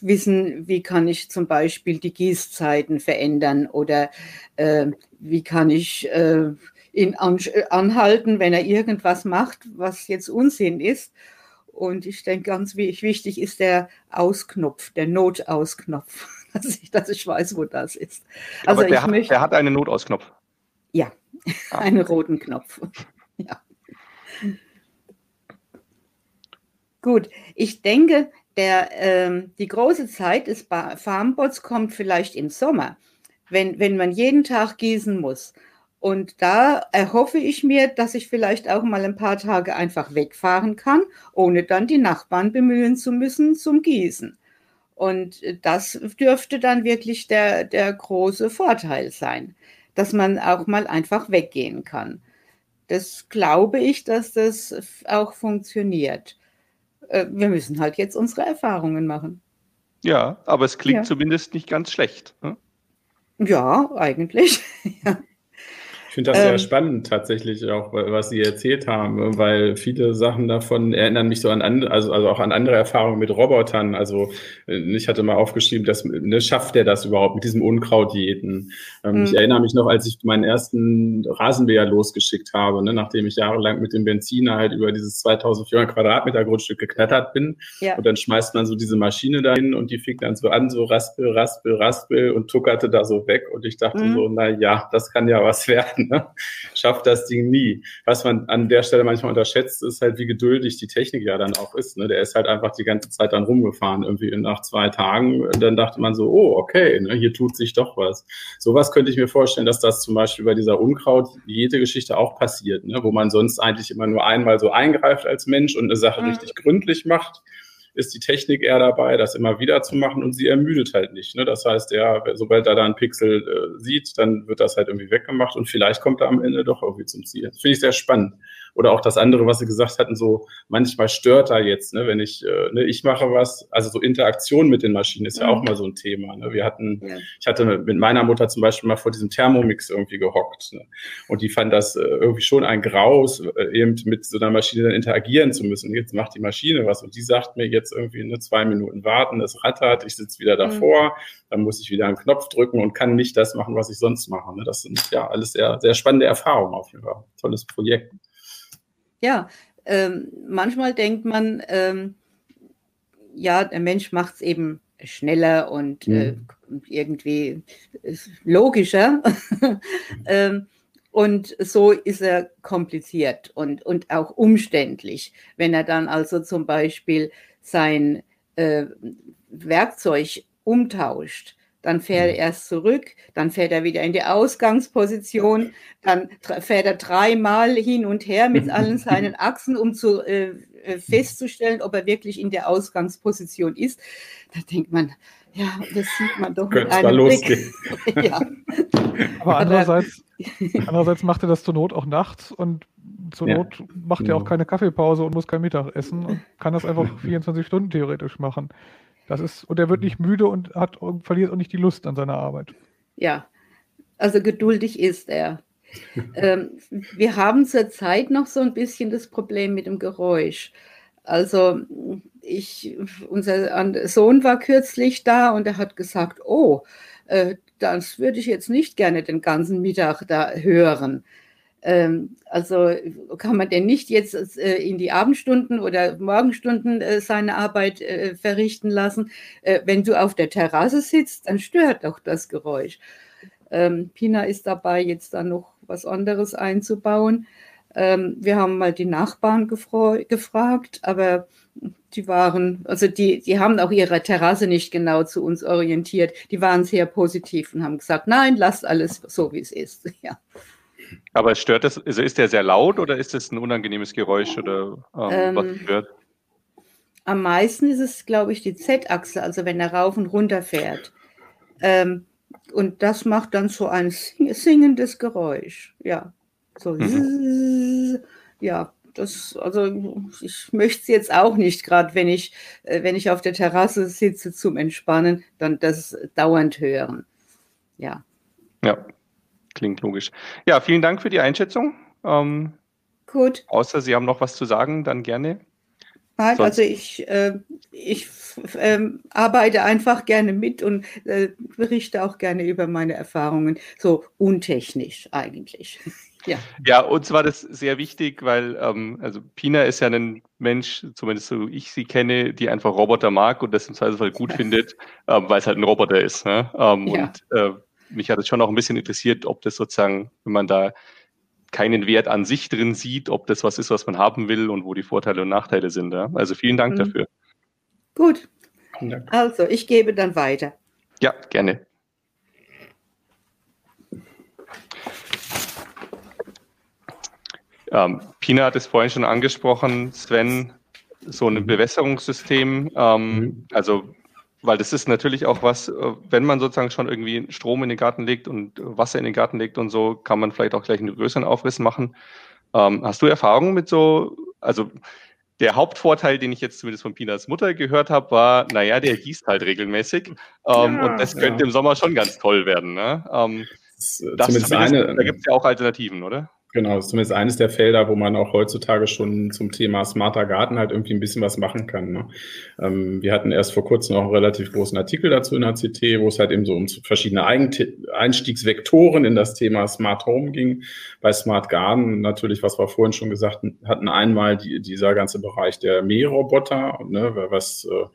wissen, wie kann ich zum Beispiel die Gießzeiten verändern oder äh, wie kann ich äh, ihn äh, anhalten, wenn er irgendwas macht, was jetzt Unsinn ist. Und ich denke, ganz wichtig ist der Ausknopf, der Notausknopf, dass ich, dass ich weiß, wo das ist. Also Aber der, hat, möchte, der hat einen Notausknopf. Ja, ah. einen roten Knopf. ja. Gut, ich denke, der, ähm, die große Zeit des Farmbots kommt vielleicht im Sommer, wenn, wenn man jeden Tag gießen muss. Und da erhoffe ich mir, dass ich vielleicht auch mal ein paar Tage einfach wegfahren kann, ohne dann die Nachbarn bemühen zu müssen zum Gießen. Und das dürfte dann wirklich der, der große Vorteil sein, dass man auch mal einfach weggehen kann. Das glaube ich, dass das auch funktioniert. Äh, wir müssen halt jetzt unsere Erfahrungen machen. Ja, aber es klingt ja. zumindest nicht ganz schlecht. Ne? Ja, eigentlich. ja. Ich finde das ähm, sehr spannend tatsächlich auch, was Sie erzählt haben, weil viele Sachen davon erinnern mich so an andere, also, also auch an andere Erfahrungen mit Robotern. Also äh, ich hatte mal aufgeschrieben, dass ne, schafft der das überhaupt mit diesem Unkrautjäten? Ähm, mhm. Ich erinnere mich noch, als ich meinen ersten Rasenmäher losgeschickt habe, ne, nachdem ich jahrelang mit dem Benziner halt über dieses 2400 Quadratmeter Grundstück geklettert bin. Ja. Und dann schmeißt man so diese Maschine dahin und die fing dann so an, so raspel, raspel, raspel und tuckerte da so weg. Und ich dachte mhm. so, na ja, das kann ja was werden. Ne? Schafft das Ding nie. Was man an der Stelle manchmal unterschätzt, ist halt, wie geduldig die Technik ja dann auch ist. Ne? Der ist halt einfach die ganze Zeit dann rumgefahren, irgendwie nach zwei Tagen. Und dann dachte man so, oh, okay, ne, hier tut sich doch was. Sowas könnte ich mir vorstellen, dass das zum Beispiel bei dieser Unkraut jede Geschichte auch passiert, ne? wo man sonst eigentlich immer nur einmal so eingreift als Mensch und eine Sache mhm. richtig gründlich macht ist die Technik eher dabei, das immer wieder zu machen und sie ermüdet halt nicht. Ne? Das heißt, ja, sobald er da einen Pixel äh, sieht, dann wird das halt irgendwie weggemacht und vielleicht kommt er am Ende doch irgendwie zum Ziel. Das finde ich sehr spannend. Oder auch das andere, was Sie gesagt hatten, so manchmal stört er jetzt, ne, wenn ich, äh, ne, ich mache was, also so Interaktion mit den Maschinen ist ja, ja auch mal so ein Thema. Ne? Wir hatten, ja. ich hatte mit meiner Mutter zum Beispiel mal vor diesem Thermomix irgendwie gehockt. Ne? Und die fand das äh, irgendwie schon ein Graus, äh, eben mit so einer Maschine dann interagieren zu müssen. Jetzt macht die Maschine was und die sagt mir jetzt irgendwie ne, zwei Minuten warten, es rattert, ich sitze wieder mhm. davor, mhm. dann muss ich wieder einen Knopf drücken und kann nicht das machen, was ich sonst mache. Ne? Das sind ja alles sehr, sehr spannende Erfahrungen auf jeden Fall. Tolles Projekt. Ja, ähm, manchmal denkt man, ähm, ja, der Mensch macht es eben schneller und mhm. äh, irgendwie logischer. ähm, und so ist er kompliziert und, und auch umständlich. Wenn er dann also zum Beispiel sein äh, Werkzeug umtauscht, dann fährt er mhm. erst zurück, dann fährt er wieder in die Ausgangsposition, dann fährt er dreimal hin und her mit allen seinen Achsen, um zu, äh, äh, festzustellen, ob er wirklich in der Ausgangsposition ist. Da denkt man, ja, das sieht man doch mit einem losgehen. ja. Aber andererseits, andererseits macht er das zur Not auch nachts und zur ja. Not macht er auch keine Kaffeepause und muss kein Mittag essen und kann das einfach 24 Stunden theoretisch machen. Das ist, und er wird nicht müde und hat, verliert auch nicht die Lust an seiner Arbeit. Ja, also geduldig ist er. ähm, wir haben zurzeit noch so ein bisschen das Problem mit dem Geräusch. Also ich, unser Sohn war kürzlich da und er hat gesagt, oh, äh, das würde ich jetzt nicht gerne den ganzen Mittag da hören. Ähm, also kann man denn nicht jetzt äh, in die Abendstunden oder Morgenstunden äh, seine Arbeit äh, verrichten lassen? wenn du auf der Terrasse sitzt, dann stört doch das Geräusch. Ähm, Pina ist dabei, jetzt da noch was anderes einzubauen. Ähm, wir haben mal die Nachbarn gefragt, aber die waren, also die, die haben auch ihre Terrasse nicht genau zu uns orientiert. Die waren sehr positiv und haben gesagt, nein, lasst alles so, wie es ist. Ja. Aber stört das, also ist der sehr laut oder ist das ein unangenehmes Geräusch oder ähm, was stört? Am meisten ist es, glaube ich, die Z-Achse, also wenn er rauf und runter fährt. Ähm, und das macht dann so ein singendes Geräusch. Ja. So. Mhm. Ja, das, also ich möchte es jetzt auch nicht, gerade wenn ich, äh, wenn ich auf der Terrasse sitze zum Entspannen, dann das dauernd hören. Ja. Ja, Klingt logisch. Ja, vielen Dank für die Einschätzung. Ähm, Gut. Außer Sie haben noch was zu sagen, dann gerne. Nein, Sonst? also ich, äh, ich äh, arbeite einfach gerne mit und äh, berichte auch gerne über meine Erfahrungen, so untechnisch eigentlich. Ja. ja, uns war das sehr wichtig, weil ähm, also Pina ist ja ein Mensch, zumindest so ich sie kenne, die einfach Roboter mag und das im Zweifelsfall gut findet, ähm, weil es halt ein Roboter ist. Ne? Ähm, ja. Und äh, mich hat es schon auch ein bisschen interessiert, ob das sozusagen, wenn man da keinen Wert an sich drin sieht, ob das was ist, was man haben will und wo die Vorteile und Nachteile sind. Ja? Also vielen Dank mhm. dafür. Gut. Also, ich gebe dann weiter. Ja, gerne. Ähm, Pina hat es vorhin schon angesprochen, Sven, so ein mhm. Bewässerungssystem. Ähm, mhm. Also weil das ist natürlich auch was, äh, wenn man sozusagen schon irgendwie Strom in den Garten legt und Wasser in den Garten legt und so, kann man vielleicht auch gleich einen größeren Aufriss machen. Ähm, hast du Erfahrungen mit so, also der Hauptvorteil, den ich jetzt zumindest von Pinas Mutter gehört habe, war, naja, der gießt halt regelmäßig. Ähm, ja, und das könnte ja. im Sommer schon ganz toll werden. Ne? Ähm, Das, das zumindest eine, da gibt es ja auch Alternativen, oder? Genau, das ist zumindest eines der Felder, wo man auch heutzutage schon zum Thema smarter Garten halt irgendwie ein bisschen was machen kann. Ne? Ähm, wir hatten erst vor kurzem auch einen relativ großen Artikel dazu in der CT, wo es halt eben so um verschiedene Einstiegsvektoren in das Thema Smart Home ging. Bei Smart Garden natürlich, was wir vorhin schon gesagt hatten, einmal die, dieser ganze Bereich der Mähroboter, ne, was äh,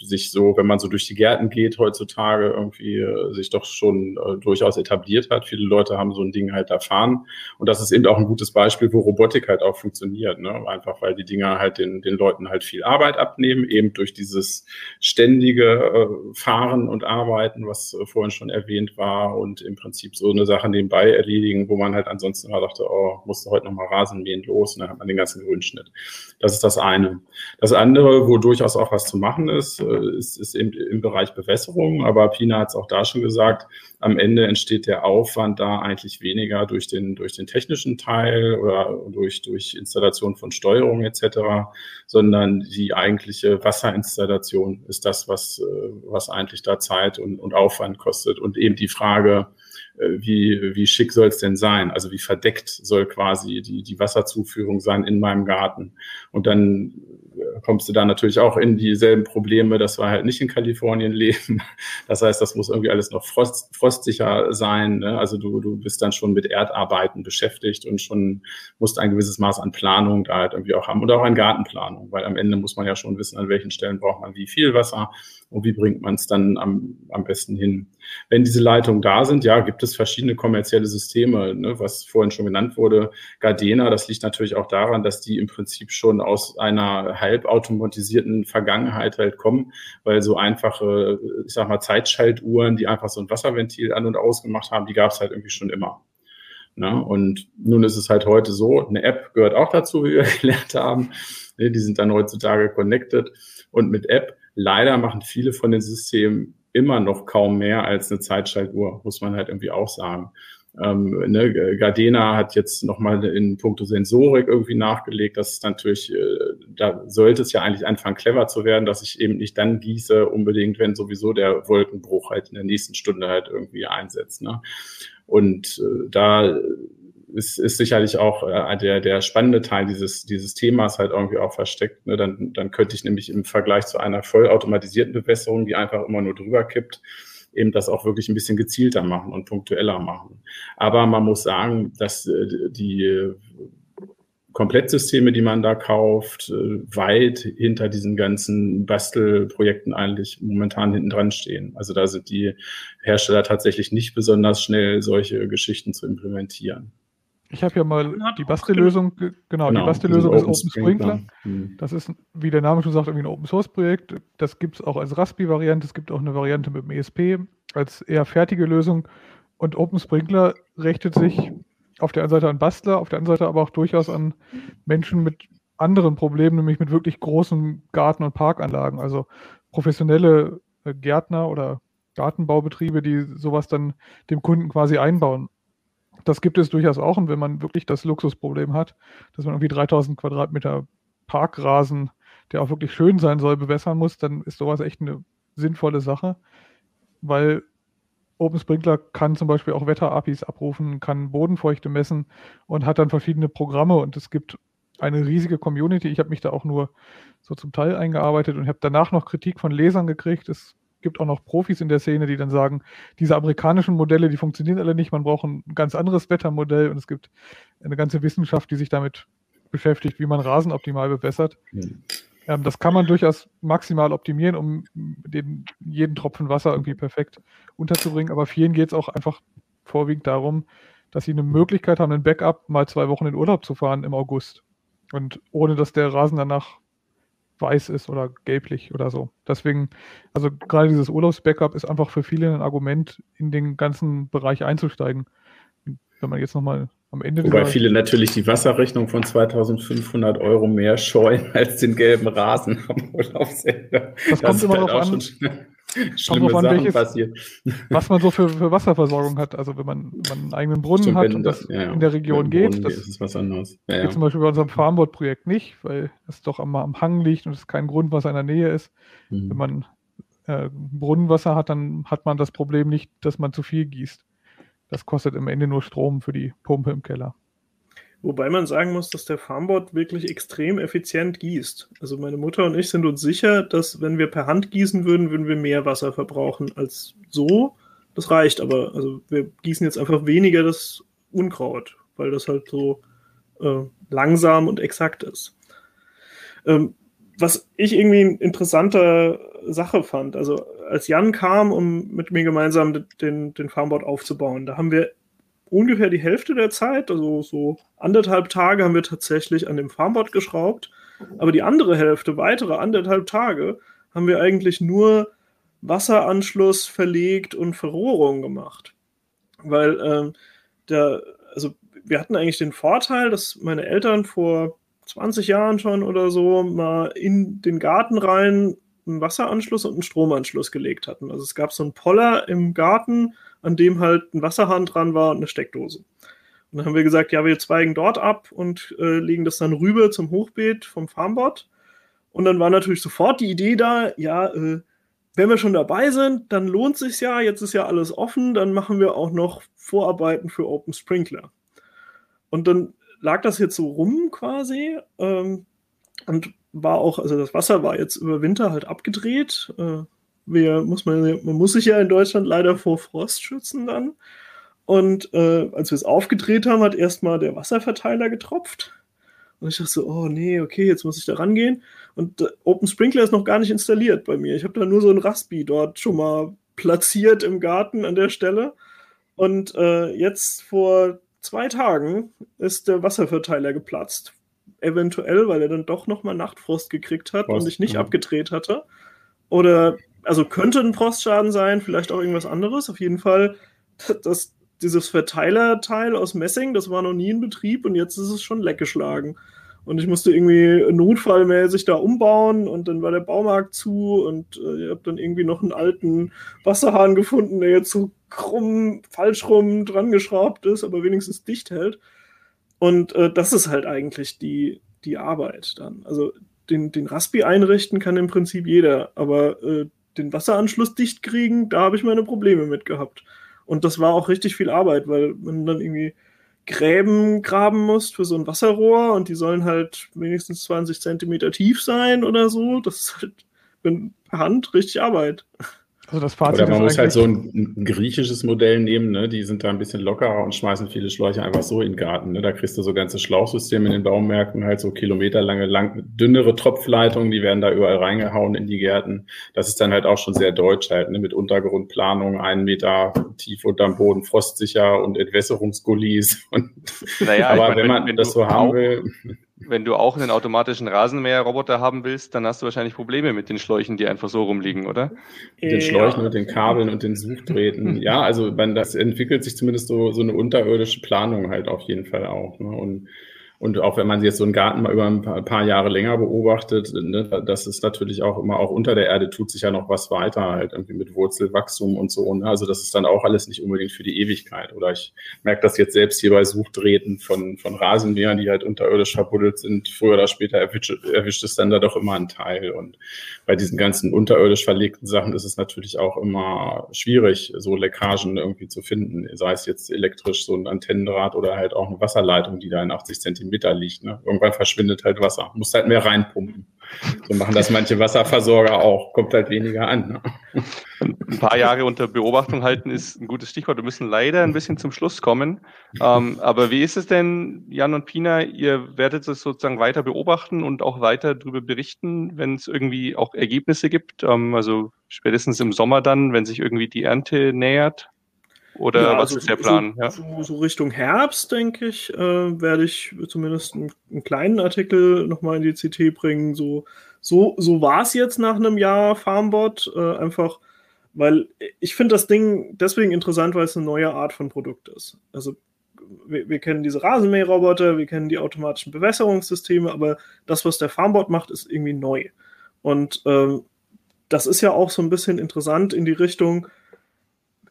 sich so, wenn man so durch die Gärten geht heutzutage, irgendwie äh, sich doch schon äh, durchaus etabliert hat. Viele Leute haben so ein Ding halt erfahren. Und das ist eben auch ein gutes Beispiel, wo Robotik halt auch funktioniert. Ne? Einfach weil die Dinger halt den, den Leuten halt viel Arbeit abnehmen, eben durch dieses ständige äh, Fahren und Arbeiten, was äh, vorhin schon erwähnt war und im Prinzip so eine Sache nebenbei erledigen, wo man halt ansonsten immer dachte, oh, musste heute nochmal Rasen mähen los und dann hat man den ganzen Grünschnitt. Das ist das eine. Das andere, wo durchaus auch was zu machen machen ist, äh, ist, ist eben im Bereich Bewässerung. Aber Pina hat es auch da schon gesagt, am Ende entsteht der Aufwand da eigentlich weniger durch den, durch den technischen Teil oder durch, durch Installation von Steuerung etc., sondern die eigentliche Wasserinstallation ist das, was, äh, was eigentlich da Zeit und, und Aufwand kostet. Und eben die Frage, äh, wie, wie schick soll es denn sein? Also wie verdeckt soll quasi die, die Wasserzuführung sein in meinem Garten? Und dann kommst du da natürlich auch in dieselben Probleme, dass wir halt nicht in Kalifornien leben. Das heißt, das muss irgendwie alles noch frost, frostsicher sein. Ne? Also du, du bist dann schon mit Erdarbeiten beschäftigt und schon musst ein gewisses Maß an Planung da halt irgendwie auch haben und auch an Gartenplanung, weil am Ende muss man ja schon wissen, an welchen Stellen braucht man wie viel Wasser und wie bringt man es dann am, am besten hin. Wenn diese Leitungen da sind, ja, gibt es verschiedene kommerzielle Systeme, ne, was vorhin schon genannt wurde. Gardena, das liegt natürlich auch daran, dass die im Prinzip schon aus einer halbautomatisierten Vergangenheit halt kommen, weil so einfache, ich sag mal, Zeitschaltuhren, die einfach so ein Wasserventil an- und ausgemacht haben, die gab es halt irgendwie schon immer. Ne? Und nun ist es halt heute so, eine App gehört auch dazu, wie wir gelernt haben. Ne, die sind dann heutzutage connected. Und mit App Leider machen viele von den Systemen immer noch kaum mehr als eine Zeitschaltuhr, muss man halt irgendwie auch sagen. Ähm, ne, Gardena hat jetzt nochmal in puncto Sensorik irgendwie nachgelegt. Das ist natürlich, äh, da sollte es ja eigentlich anfangen, clever zu werden, dass ich eben nicht dann gieße, unbedingt, wenn sowieso der Wolkenbruch halt in der nächsten Stunde halt irgendwie einsetzt. Ne? Und äh, da ist, ist sicherlich auch äh, der, der spannende Teil dieses, dieses Themas halt irgendwie auch versteckt. Ne? Dann, dann könnte ich nämlich im Vergleich zu einer vollautomatisierten Bewässerung, die einfach immer nur drüber kippt, eben das auch wirklich ein bisschen gezielter machen und punktueller machen. Aber man muss sagen, dass äh, die Komplettsysteme, die man da kauft, äh, weit hinter diesen ganzen Bastelprojekten eigentlich momentan hinten dran stehen. Also da sind die Hersteller tatsächlich nicht besonders schnell, solche Geschichten zu implementieren. Ich habe ja mal die Bastellösung, genau, genau, die Bastellösung ist Open Sprinkler. Hm. Das ist, wie der Name schon sagt, irgendwie ein Open Source Projekt. Das gibt es auch als Raspi-Variante. Es gibt auch eine Variante mit dem ESP als eher fertige Lösung. Und Open Sprinkler richtet sich auf der einen Seite an Bastler, auf der anderen Seite aber auch durchaus an Menschen mit anderen Problemen, nämlich mit wirklich großen Garten- und Parkanlagen. Also professionelle äh, Gärtner oder Gartenbaubetriebe, die sowas dann dem Kunden quasi einbauen. Das gibt es durchaus auch. Und wenn man wirklich das Luxusproblem hat, dass man irgendwie 3000 Quadratmeter Parkrasen, der auch wirklich schön sein soll, bewässern muss, dann ist sowas echt eine sinnvolle Sache, weil Open Sprinkler kann zum Beispiel auch Wetter-APIs abrufen, kann Bodenfeuchte messen und hat dann verschiedene Programme und es gibt eine riesige Community. Ich habe mich da auch nur so zum Teil eingearbeitet und habe danach noch Kritik von Lesern gekriegt. Es gibt auch noch Profis in der Szene, die dann sagen, diese amerikanischen Modelle, die funktionieren alle nicht, man braucht ein ganz anderes Wettermodell und es gibt eine ganze Wissenschaft, die sich damit beschäftigt, wie man Rasen optimal bewässert. Mhm. Ähm, das kann man durchaus maximal optimieren, um den, jeden Tropfen Wasser irgendwie perfekt unterzubringen, aber vielen geht es auch einfach vorwiegend darum, dass sie eine Möglichkeit haben, ein Backup mal zwei Wochen in Urlaub zu fahren im August. Und ohne dass der Rasen danach weiß ist oder gelblich oder so. Deswegen, also gerade dieses Urlaubsbackup ist einfach für viele ein Argument, in den ganzen Bereich einzusteigen. Wenn man jetzt nochmal am Ende. Wobei viele natürlich die Wasserrechnung von 2500 Euro mehr scheuen als den gelben Rasen am Urlaubsende. Das, das kommt immer darauf an. Schlimme Sachen welches, passiert. Was man so für, für Wasserversorgung hat. Also wenn man, wenn man einen eigenen Brunnen Stimmt, hat und das ja, in der Region geht, das ist was anderes. Ja, geht zum Beispiel bei unserem Farmboard-Projekt nicht, weil es doch am, am Hang liegt und es kein Grundwasser in der Nähe ist. Mhm. Wenn man äh, Brunnenwasser hat, dann hat man das Problem nicht, dass man zu viel gießt. Das kostet am Ende nur Strom für die Pumpe im Keller. Wobei man sagen muss, dass der Farmbot wirklich extrem effizient gießt. Also meine Mutter und ich sind uns sicher, dass wenn wir per Hand gießen würden, würden wir mehr Wasser verbrauchen als so. Das reicht aber. Also wir gießen jetzt einfach weniger das Unkraut, weil das halt so äh, langsam und exakt ist. Ähm, was ich irgendwie eine interessante Sache fand, also als Jan kam, um mit mir gemeinsam den, den Farmbot aufzubauen, da haben wir ungefähr die Hälfte der Zeit, also so anderthalb Tage, haben wir tatsächlich an dem Farmbot geschraubt. Aber die andere Hälfte, weitere anderthalb Tage, haben wir eigentlich nur Wasseranschluss verlegt und Verrohrung gemacht. Weil ähm, der, also wir hatten eigentlich den Vorteil, dass meine Eltern vor 20 Jahren schon oder so mal in den Garten rein einen Wasseranschluss und einen Stromanschluss gelegt hatten. Also es gab so einen Poller im Garten, an dem halt ein Wasserhahn dran war und eine Steckdose. Und dann haben wir gesagt, ja, wir zweigen dort ab und äh, legen das dann rüber zum Hochbeet vom Farmbot. Und dann war natürlich sofort die Idee da, ja, äh, wenn wir schon dabei sind, dann lohnt sich ja, jetzt ist ja alles offen, dann machen wir auch noch Vorarbeiten für Open Sprinkler. Und dann lag das jetzt so rum quasi ähm, und war auch, also das Wasser war jetzt über Winter halt abgedreht. Äh, wir, muss man, man muss sich ja in Deutschland leider vor Frost schützen dann. Und äh, als wir es aufgedreht haben, hat erstmal der Wasserverteiler getropft. Und ich dachte so, oh nee, okay, jetzt muss ich da rangehen. Und äh, Open Sprinkler ist noch gar nicht installiert bei mir. Ich habe da nur so ein Raspi dort schon mal platziert im Garten an der Stelle. Und äh, jetzt vor zwei Tagen ist der Wasserverteiler geplatzt. Eventuell, weil er dann doch nochmal Nachtfrost gekriegt hat Frost, und ich nicht ja. abgedreht hatte. Oder, also könnte ein Frostschaden sein, vielleicht auch irgendwas anderes. Auf jeden Fall, das, dieses Verteilerteil aus Messing, das war noch nie in Betrieb und jetzt ist es schon leckgeschlagen. Und ich musste irgendwie notfallmäßig da umbauen und dann war der Baumarkt zu und äh, ich habe dann irgendwie noch einen alten Wasserhahn gefunden, der jetzt so krumm, falsch rum dran geschraubt ist, aber wenigstens dicht hält. Und äh, das ist halt eigentlich die, die Arbeit dann. Also den, den Raspi einrichten kann im Prinzip jeder, aber äh, den Wasseranschluss dicht kriegen, da habe ich meine Probleme mit gehabt. Und das war auch richtig viel Arbeit, weil man dann irgendwie Gräben graben musst für so ein Wasserrohr und die sollen halt wenigstens 20 Zentimeter tief sein oder so. Das ist halt mit Hand richtig Arbeit. Also das Fazit Oder man muss halt so ein, ein, griechisches Modell nehmen, ne? die sind da ein bisschen lockerer und schmeißen viele Schläuche einfach so in den Garten. Ne? Da kriegst du so ganze Schlauchsysteme in den Baumärkten, halt so kilometerlange, lang, dünnere Tropfleitungen, die werden da überall reingehauen in die Gärten. Das ist dann halt auch schon sehr deutsch halt, ne? mit Untergrundplanung, einen Meter tief unterm Boden, frostsicher und Entwässerungsgullis. Und, naja, aber meine, wenn man wenn das so haben will wenn du auch einen automatischen Rasenmäherroboter haben willst, dann hast du wahrscheinlich Probleme mit den Schläuchen, die einfach so rumliegen, oder? Mit den Schläuchen ja. und den Kabeln und den Suchdrähten. ja, also man, das entwickelt sich zumindest so, so eine unterirdische Planung halt auf jeden Fall auch. Ne? Und und auch wenn man jetzt so einen Garten mal über ein paar Jahre länger beobachtet, ne, das ist natürlich auch immer auch unter der Erde tut sich ja noch was weiter, halt irgendwie mit Wurzelwachstum und so. Ne? Also das ist dann auch alles nicht unbedingt für die Ewigkeit. Oder ich merke das jetzt selbst hier bei Suchdrähten von, von Rasenmähern, die halt unterirdisch verbuddelt sind. Früher oder später erwischt, erwischt es dann da doch immer einen Teil. Und bei diesen ganzen unterirdisch verlegten Sachen ist es natürlich auch immer schwierig, so Leckagen irgendwie zu finden. Sei es jetzt elektrisch so ein Antennendraht oder halt auch eine Wasserleitung, die da in 80 Zentimeter Meter liegt. Ne? Irgendwann verschwindet halt Wasser. Muss halt mehr reinpumpen. So machen das manche Wasserversorger auch. Kommt halt weniger an. Ne? Ein paar Jahre unter Beobachtung halten ist ein gutes Stichwort. Wir müssen leider ein bisschen zum Schluss kommen. Ähm, aber wie ist es denn, Jan und Pina? Ihr werdet es sozusagen weiter beobachten und auch weiter darüber berichten, wenn es irgendwie auch Ergebnisse gibt. Ähm, also spätestens im Sommer dann, wenn sich irgendwie die Ernte nähert. Oder ja, was also ist der Plan? So, ja. so, Richtung Herbst, denke ich, äh, werde ich zumindest einen, einen kleinen Artikel nochmal in die CT bringen. So, so, so war es jetzt nach einem Jahr Farmbot. Äh, einfach, weil ich finde das Ding deswegen interessant, weil es eine neue Art von Produkt ist. Also wir, wir, kennen diese Rasenmäherroboter, wir kennen die automatischen Bewässerungssysteme, aber das, was der Farmbot macht, ist irgendwie neu. Und ähm, das ist ja auch so ein bisschen interessant in die Richtung,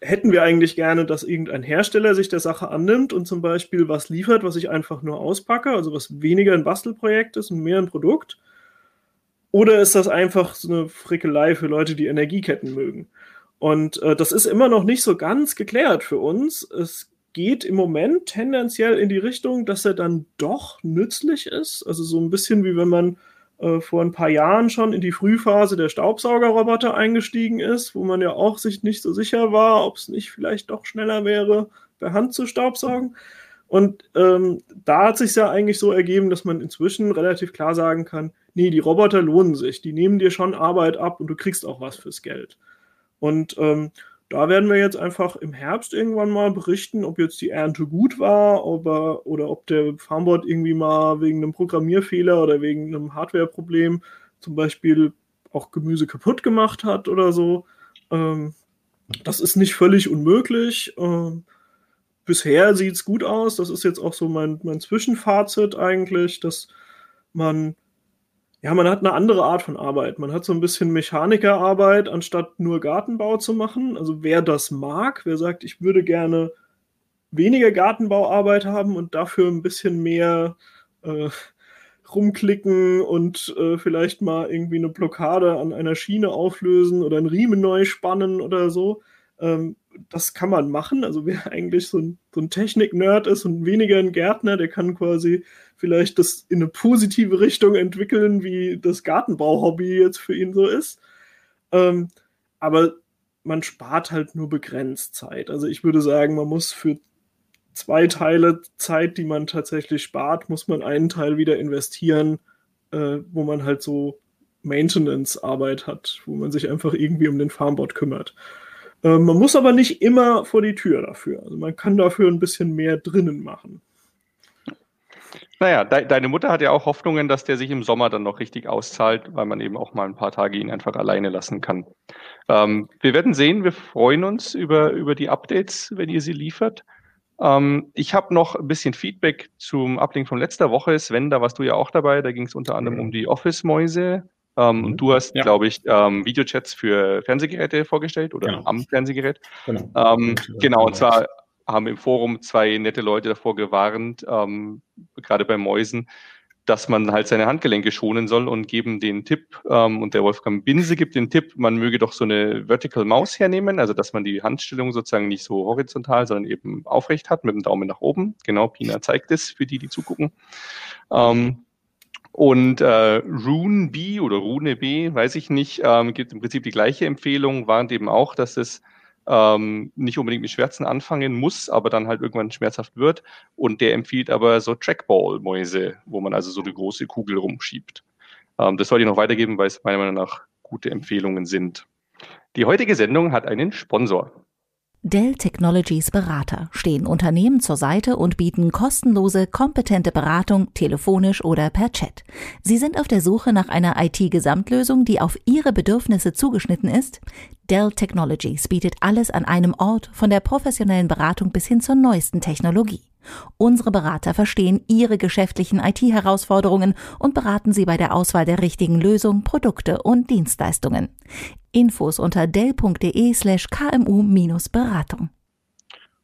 hätten wir eigentlich gerne, dass irgendein Hersteller sich der Sache annimmt und zum Beispiel was liefert, was ich einfach nur auspacke, also was weniger ein Bastelprojekt ist und mehr ein Produkt? Oder ist das einfach so eine Frickelei für Leute, die Energieketten mögen? Und äh, das ist immer noch nicht so ganz geklärt für uns. Es geht im Moment tendenziell in die Richtung, dass er dann doch nützlich ist. Also so ein bisschen wie wenn man äh, vor ein paar Jahren schon in die Frühphase der Staubsaugerroboter eingestiegen ist, wo man ja auch sich nicht so sicher war, ob es nicht vielleicht doch schneller wäre, per Hand zu staubsaugen. Und ähm, da hat sich ja eigentlich so ergeben, dass man inzwischen relativ klar sagen kann, nee, die Roboter lohnen sich, die nehmen dir schon Arbeit ab und du kriegst auch was fürs Geld. Und ähm, da werden wir jetzt einfach im Herbst irgendwann mal berichten, ob jetzt die Ernte gut war ob er, oder ob der Farmboard irgendwie mal wegen einem Programmierfehler oder wegen einem Hardwareproblem zum Beispiel auch Gemüse kaputt gemacht hat oder so. Ähm, das ist nicht völlig unmöglich. Ähm, bisher sieht es gut aus. Das ist jetzt auch so mein, mein Zwischenfazit eigentlich, dass man ja, man hat eine andere Art von Arbeit. Man hat so ein bisschen Mechanikerarbeit, anstatt nur Gartenbau zu machen. Also wer das mag, wer sagt, ich würde gerne weniger Gartenbauarbeit haben und dafür ein bisschen mehr äh, rumklicken und äh, vielleicht mal irgendwie eine Blockade an einer Schiene auflösen oder einen Riemen neu spannen oder so. Ähm, das kann man machen. Also wer eigentlich so ein, so ein Technik-Nerd ist und weniger ein Gärtner, der kann quasi vielleicht das in eine positive Richtung entwickeln, wie das Gartenbau-Hobby jetzt für ihn so ist. Ähm, aber man spart halt nur begrenzt Zeit. Also ich würde sagen, man muss für zwei Teile Zeit, die man tatsächlich spart, muss man einen Teil wieder investieren, äh, wo man halt so Maintenance-Arbeit hat, wo man sich einfach irgendwie um den Farmbot kümmert. Äh, man muss aber nicht immer vor die Tür dafür. Also man kann dafür ein bisschen mehr drinnen machen. Naja, de deine Mutter hat ja auch Hoffnungen, dass der sich im Sommer dann noch richtig auszahlt, weil man eben auch mal ein paar Tage ihn einfach alleine lassen kann. Ähm, wir werden sehen, wir freuen uns über, über die Updates, wenn ihr sie liefert. Ähm, ich habe noch ein bisschen Feedback zum Uplink von letzter Woche. Sven, da warst du ja auch dabei. Da ging es unter anderem um die Office-Mäuse. Ähm, und mhm. du hast, ja. glaube ich, ähm, Videochats für Fernsehgeräte vorgestellt oder genau. am Fernsehgerät. Genau. Ähm, genau, und zwar haben im Forum zwei nette Leute davor gewarnt, ähm, gerade bei Mäusen, dass man halt seine Handgelenke schonen soll und geben den Tipp, ähm, und der Wolfgang Binse gibt den Tipp, man möge doch so eine Vertical Maus hernehmen, also dass man die Handstellung sozusagen nicht so horizontal, sondern eben aufrecht hat mit dem Daumen nach oben. Genau, Pina zeigt es für die, die zugucken. Ähm, und äh, Rune B oder Rune B, weiß ich nicht, ähm, gibt im Prinzip die gleiche Empfehlung, warnt eben auch, dass es ähm, nicht unbedingt mit Schmerzen anfangen muss, aber dann halt irgendwann schmerzhaft wird. Und der empfiehlt aber so Trackball-Mäuse, wo man also so eine große Kugel rumschiebt. Ähm, das sollte ich noch weitergeben, weil es meiner Meinung nach gute Empfehlungen sind. Die heutige Sendung hat einen Sponsor. Dell Technologies Berater stehen Unternehmen zur Seite und bieten kostenlose, kompetente Beratung telefonisch oder per Chat. Sie sind auf der Suche nach einer IT-Gesamtlösung, die auf Ihre Bedürfnisse zugeschnitten ist? Dell Technologies bietet alles an einem Ort, von der professionellen Beratung bis hin zur neuesten Technologie. Unsere Berater verstehen Ihre geschäftlichen IT-Herausforderungen und beraten Sie bei der Auswahl der richtigen Lösung, Produkte und Dienstleistungen. Infos unter dell.de slash kmu-beratung.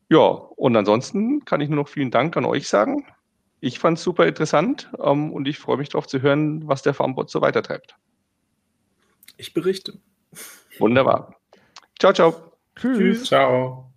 Ja, und ansonsten kann ich nur noch vielen Dank an euch sagen. Ich fand es super interessant ähm, und ich freue mich darauf zu hören, was der Farmbot so weitertreibt. Ich berichte. Wunderbar. Ciao, ciao. Tschüss. Ciao.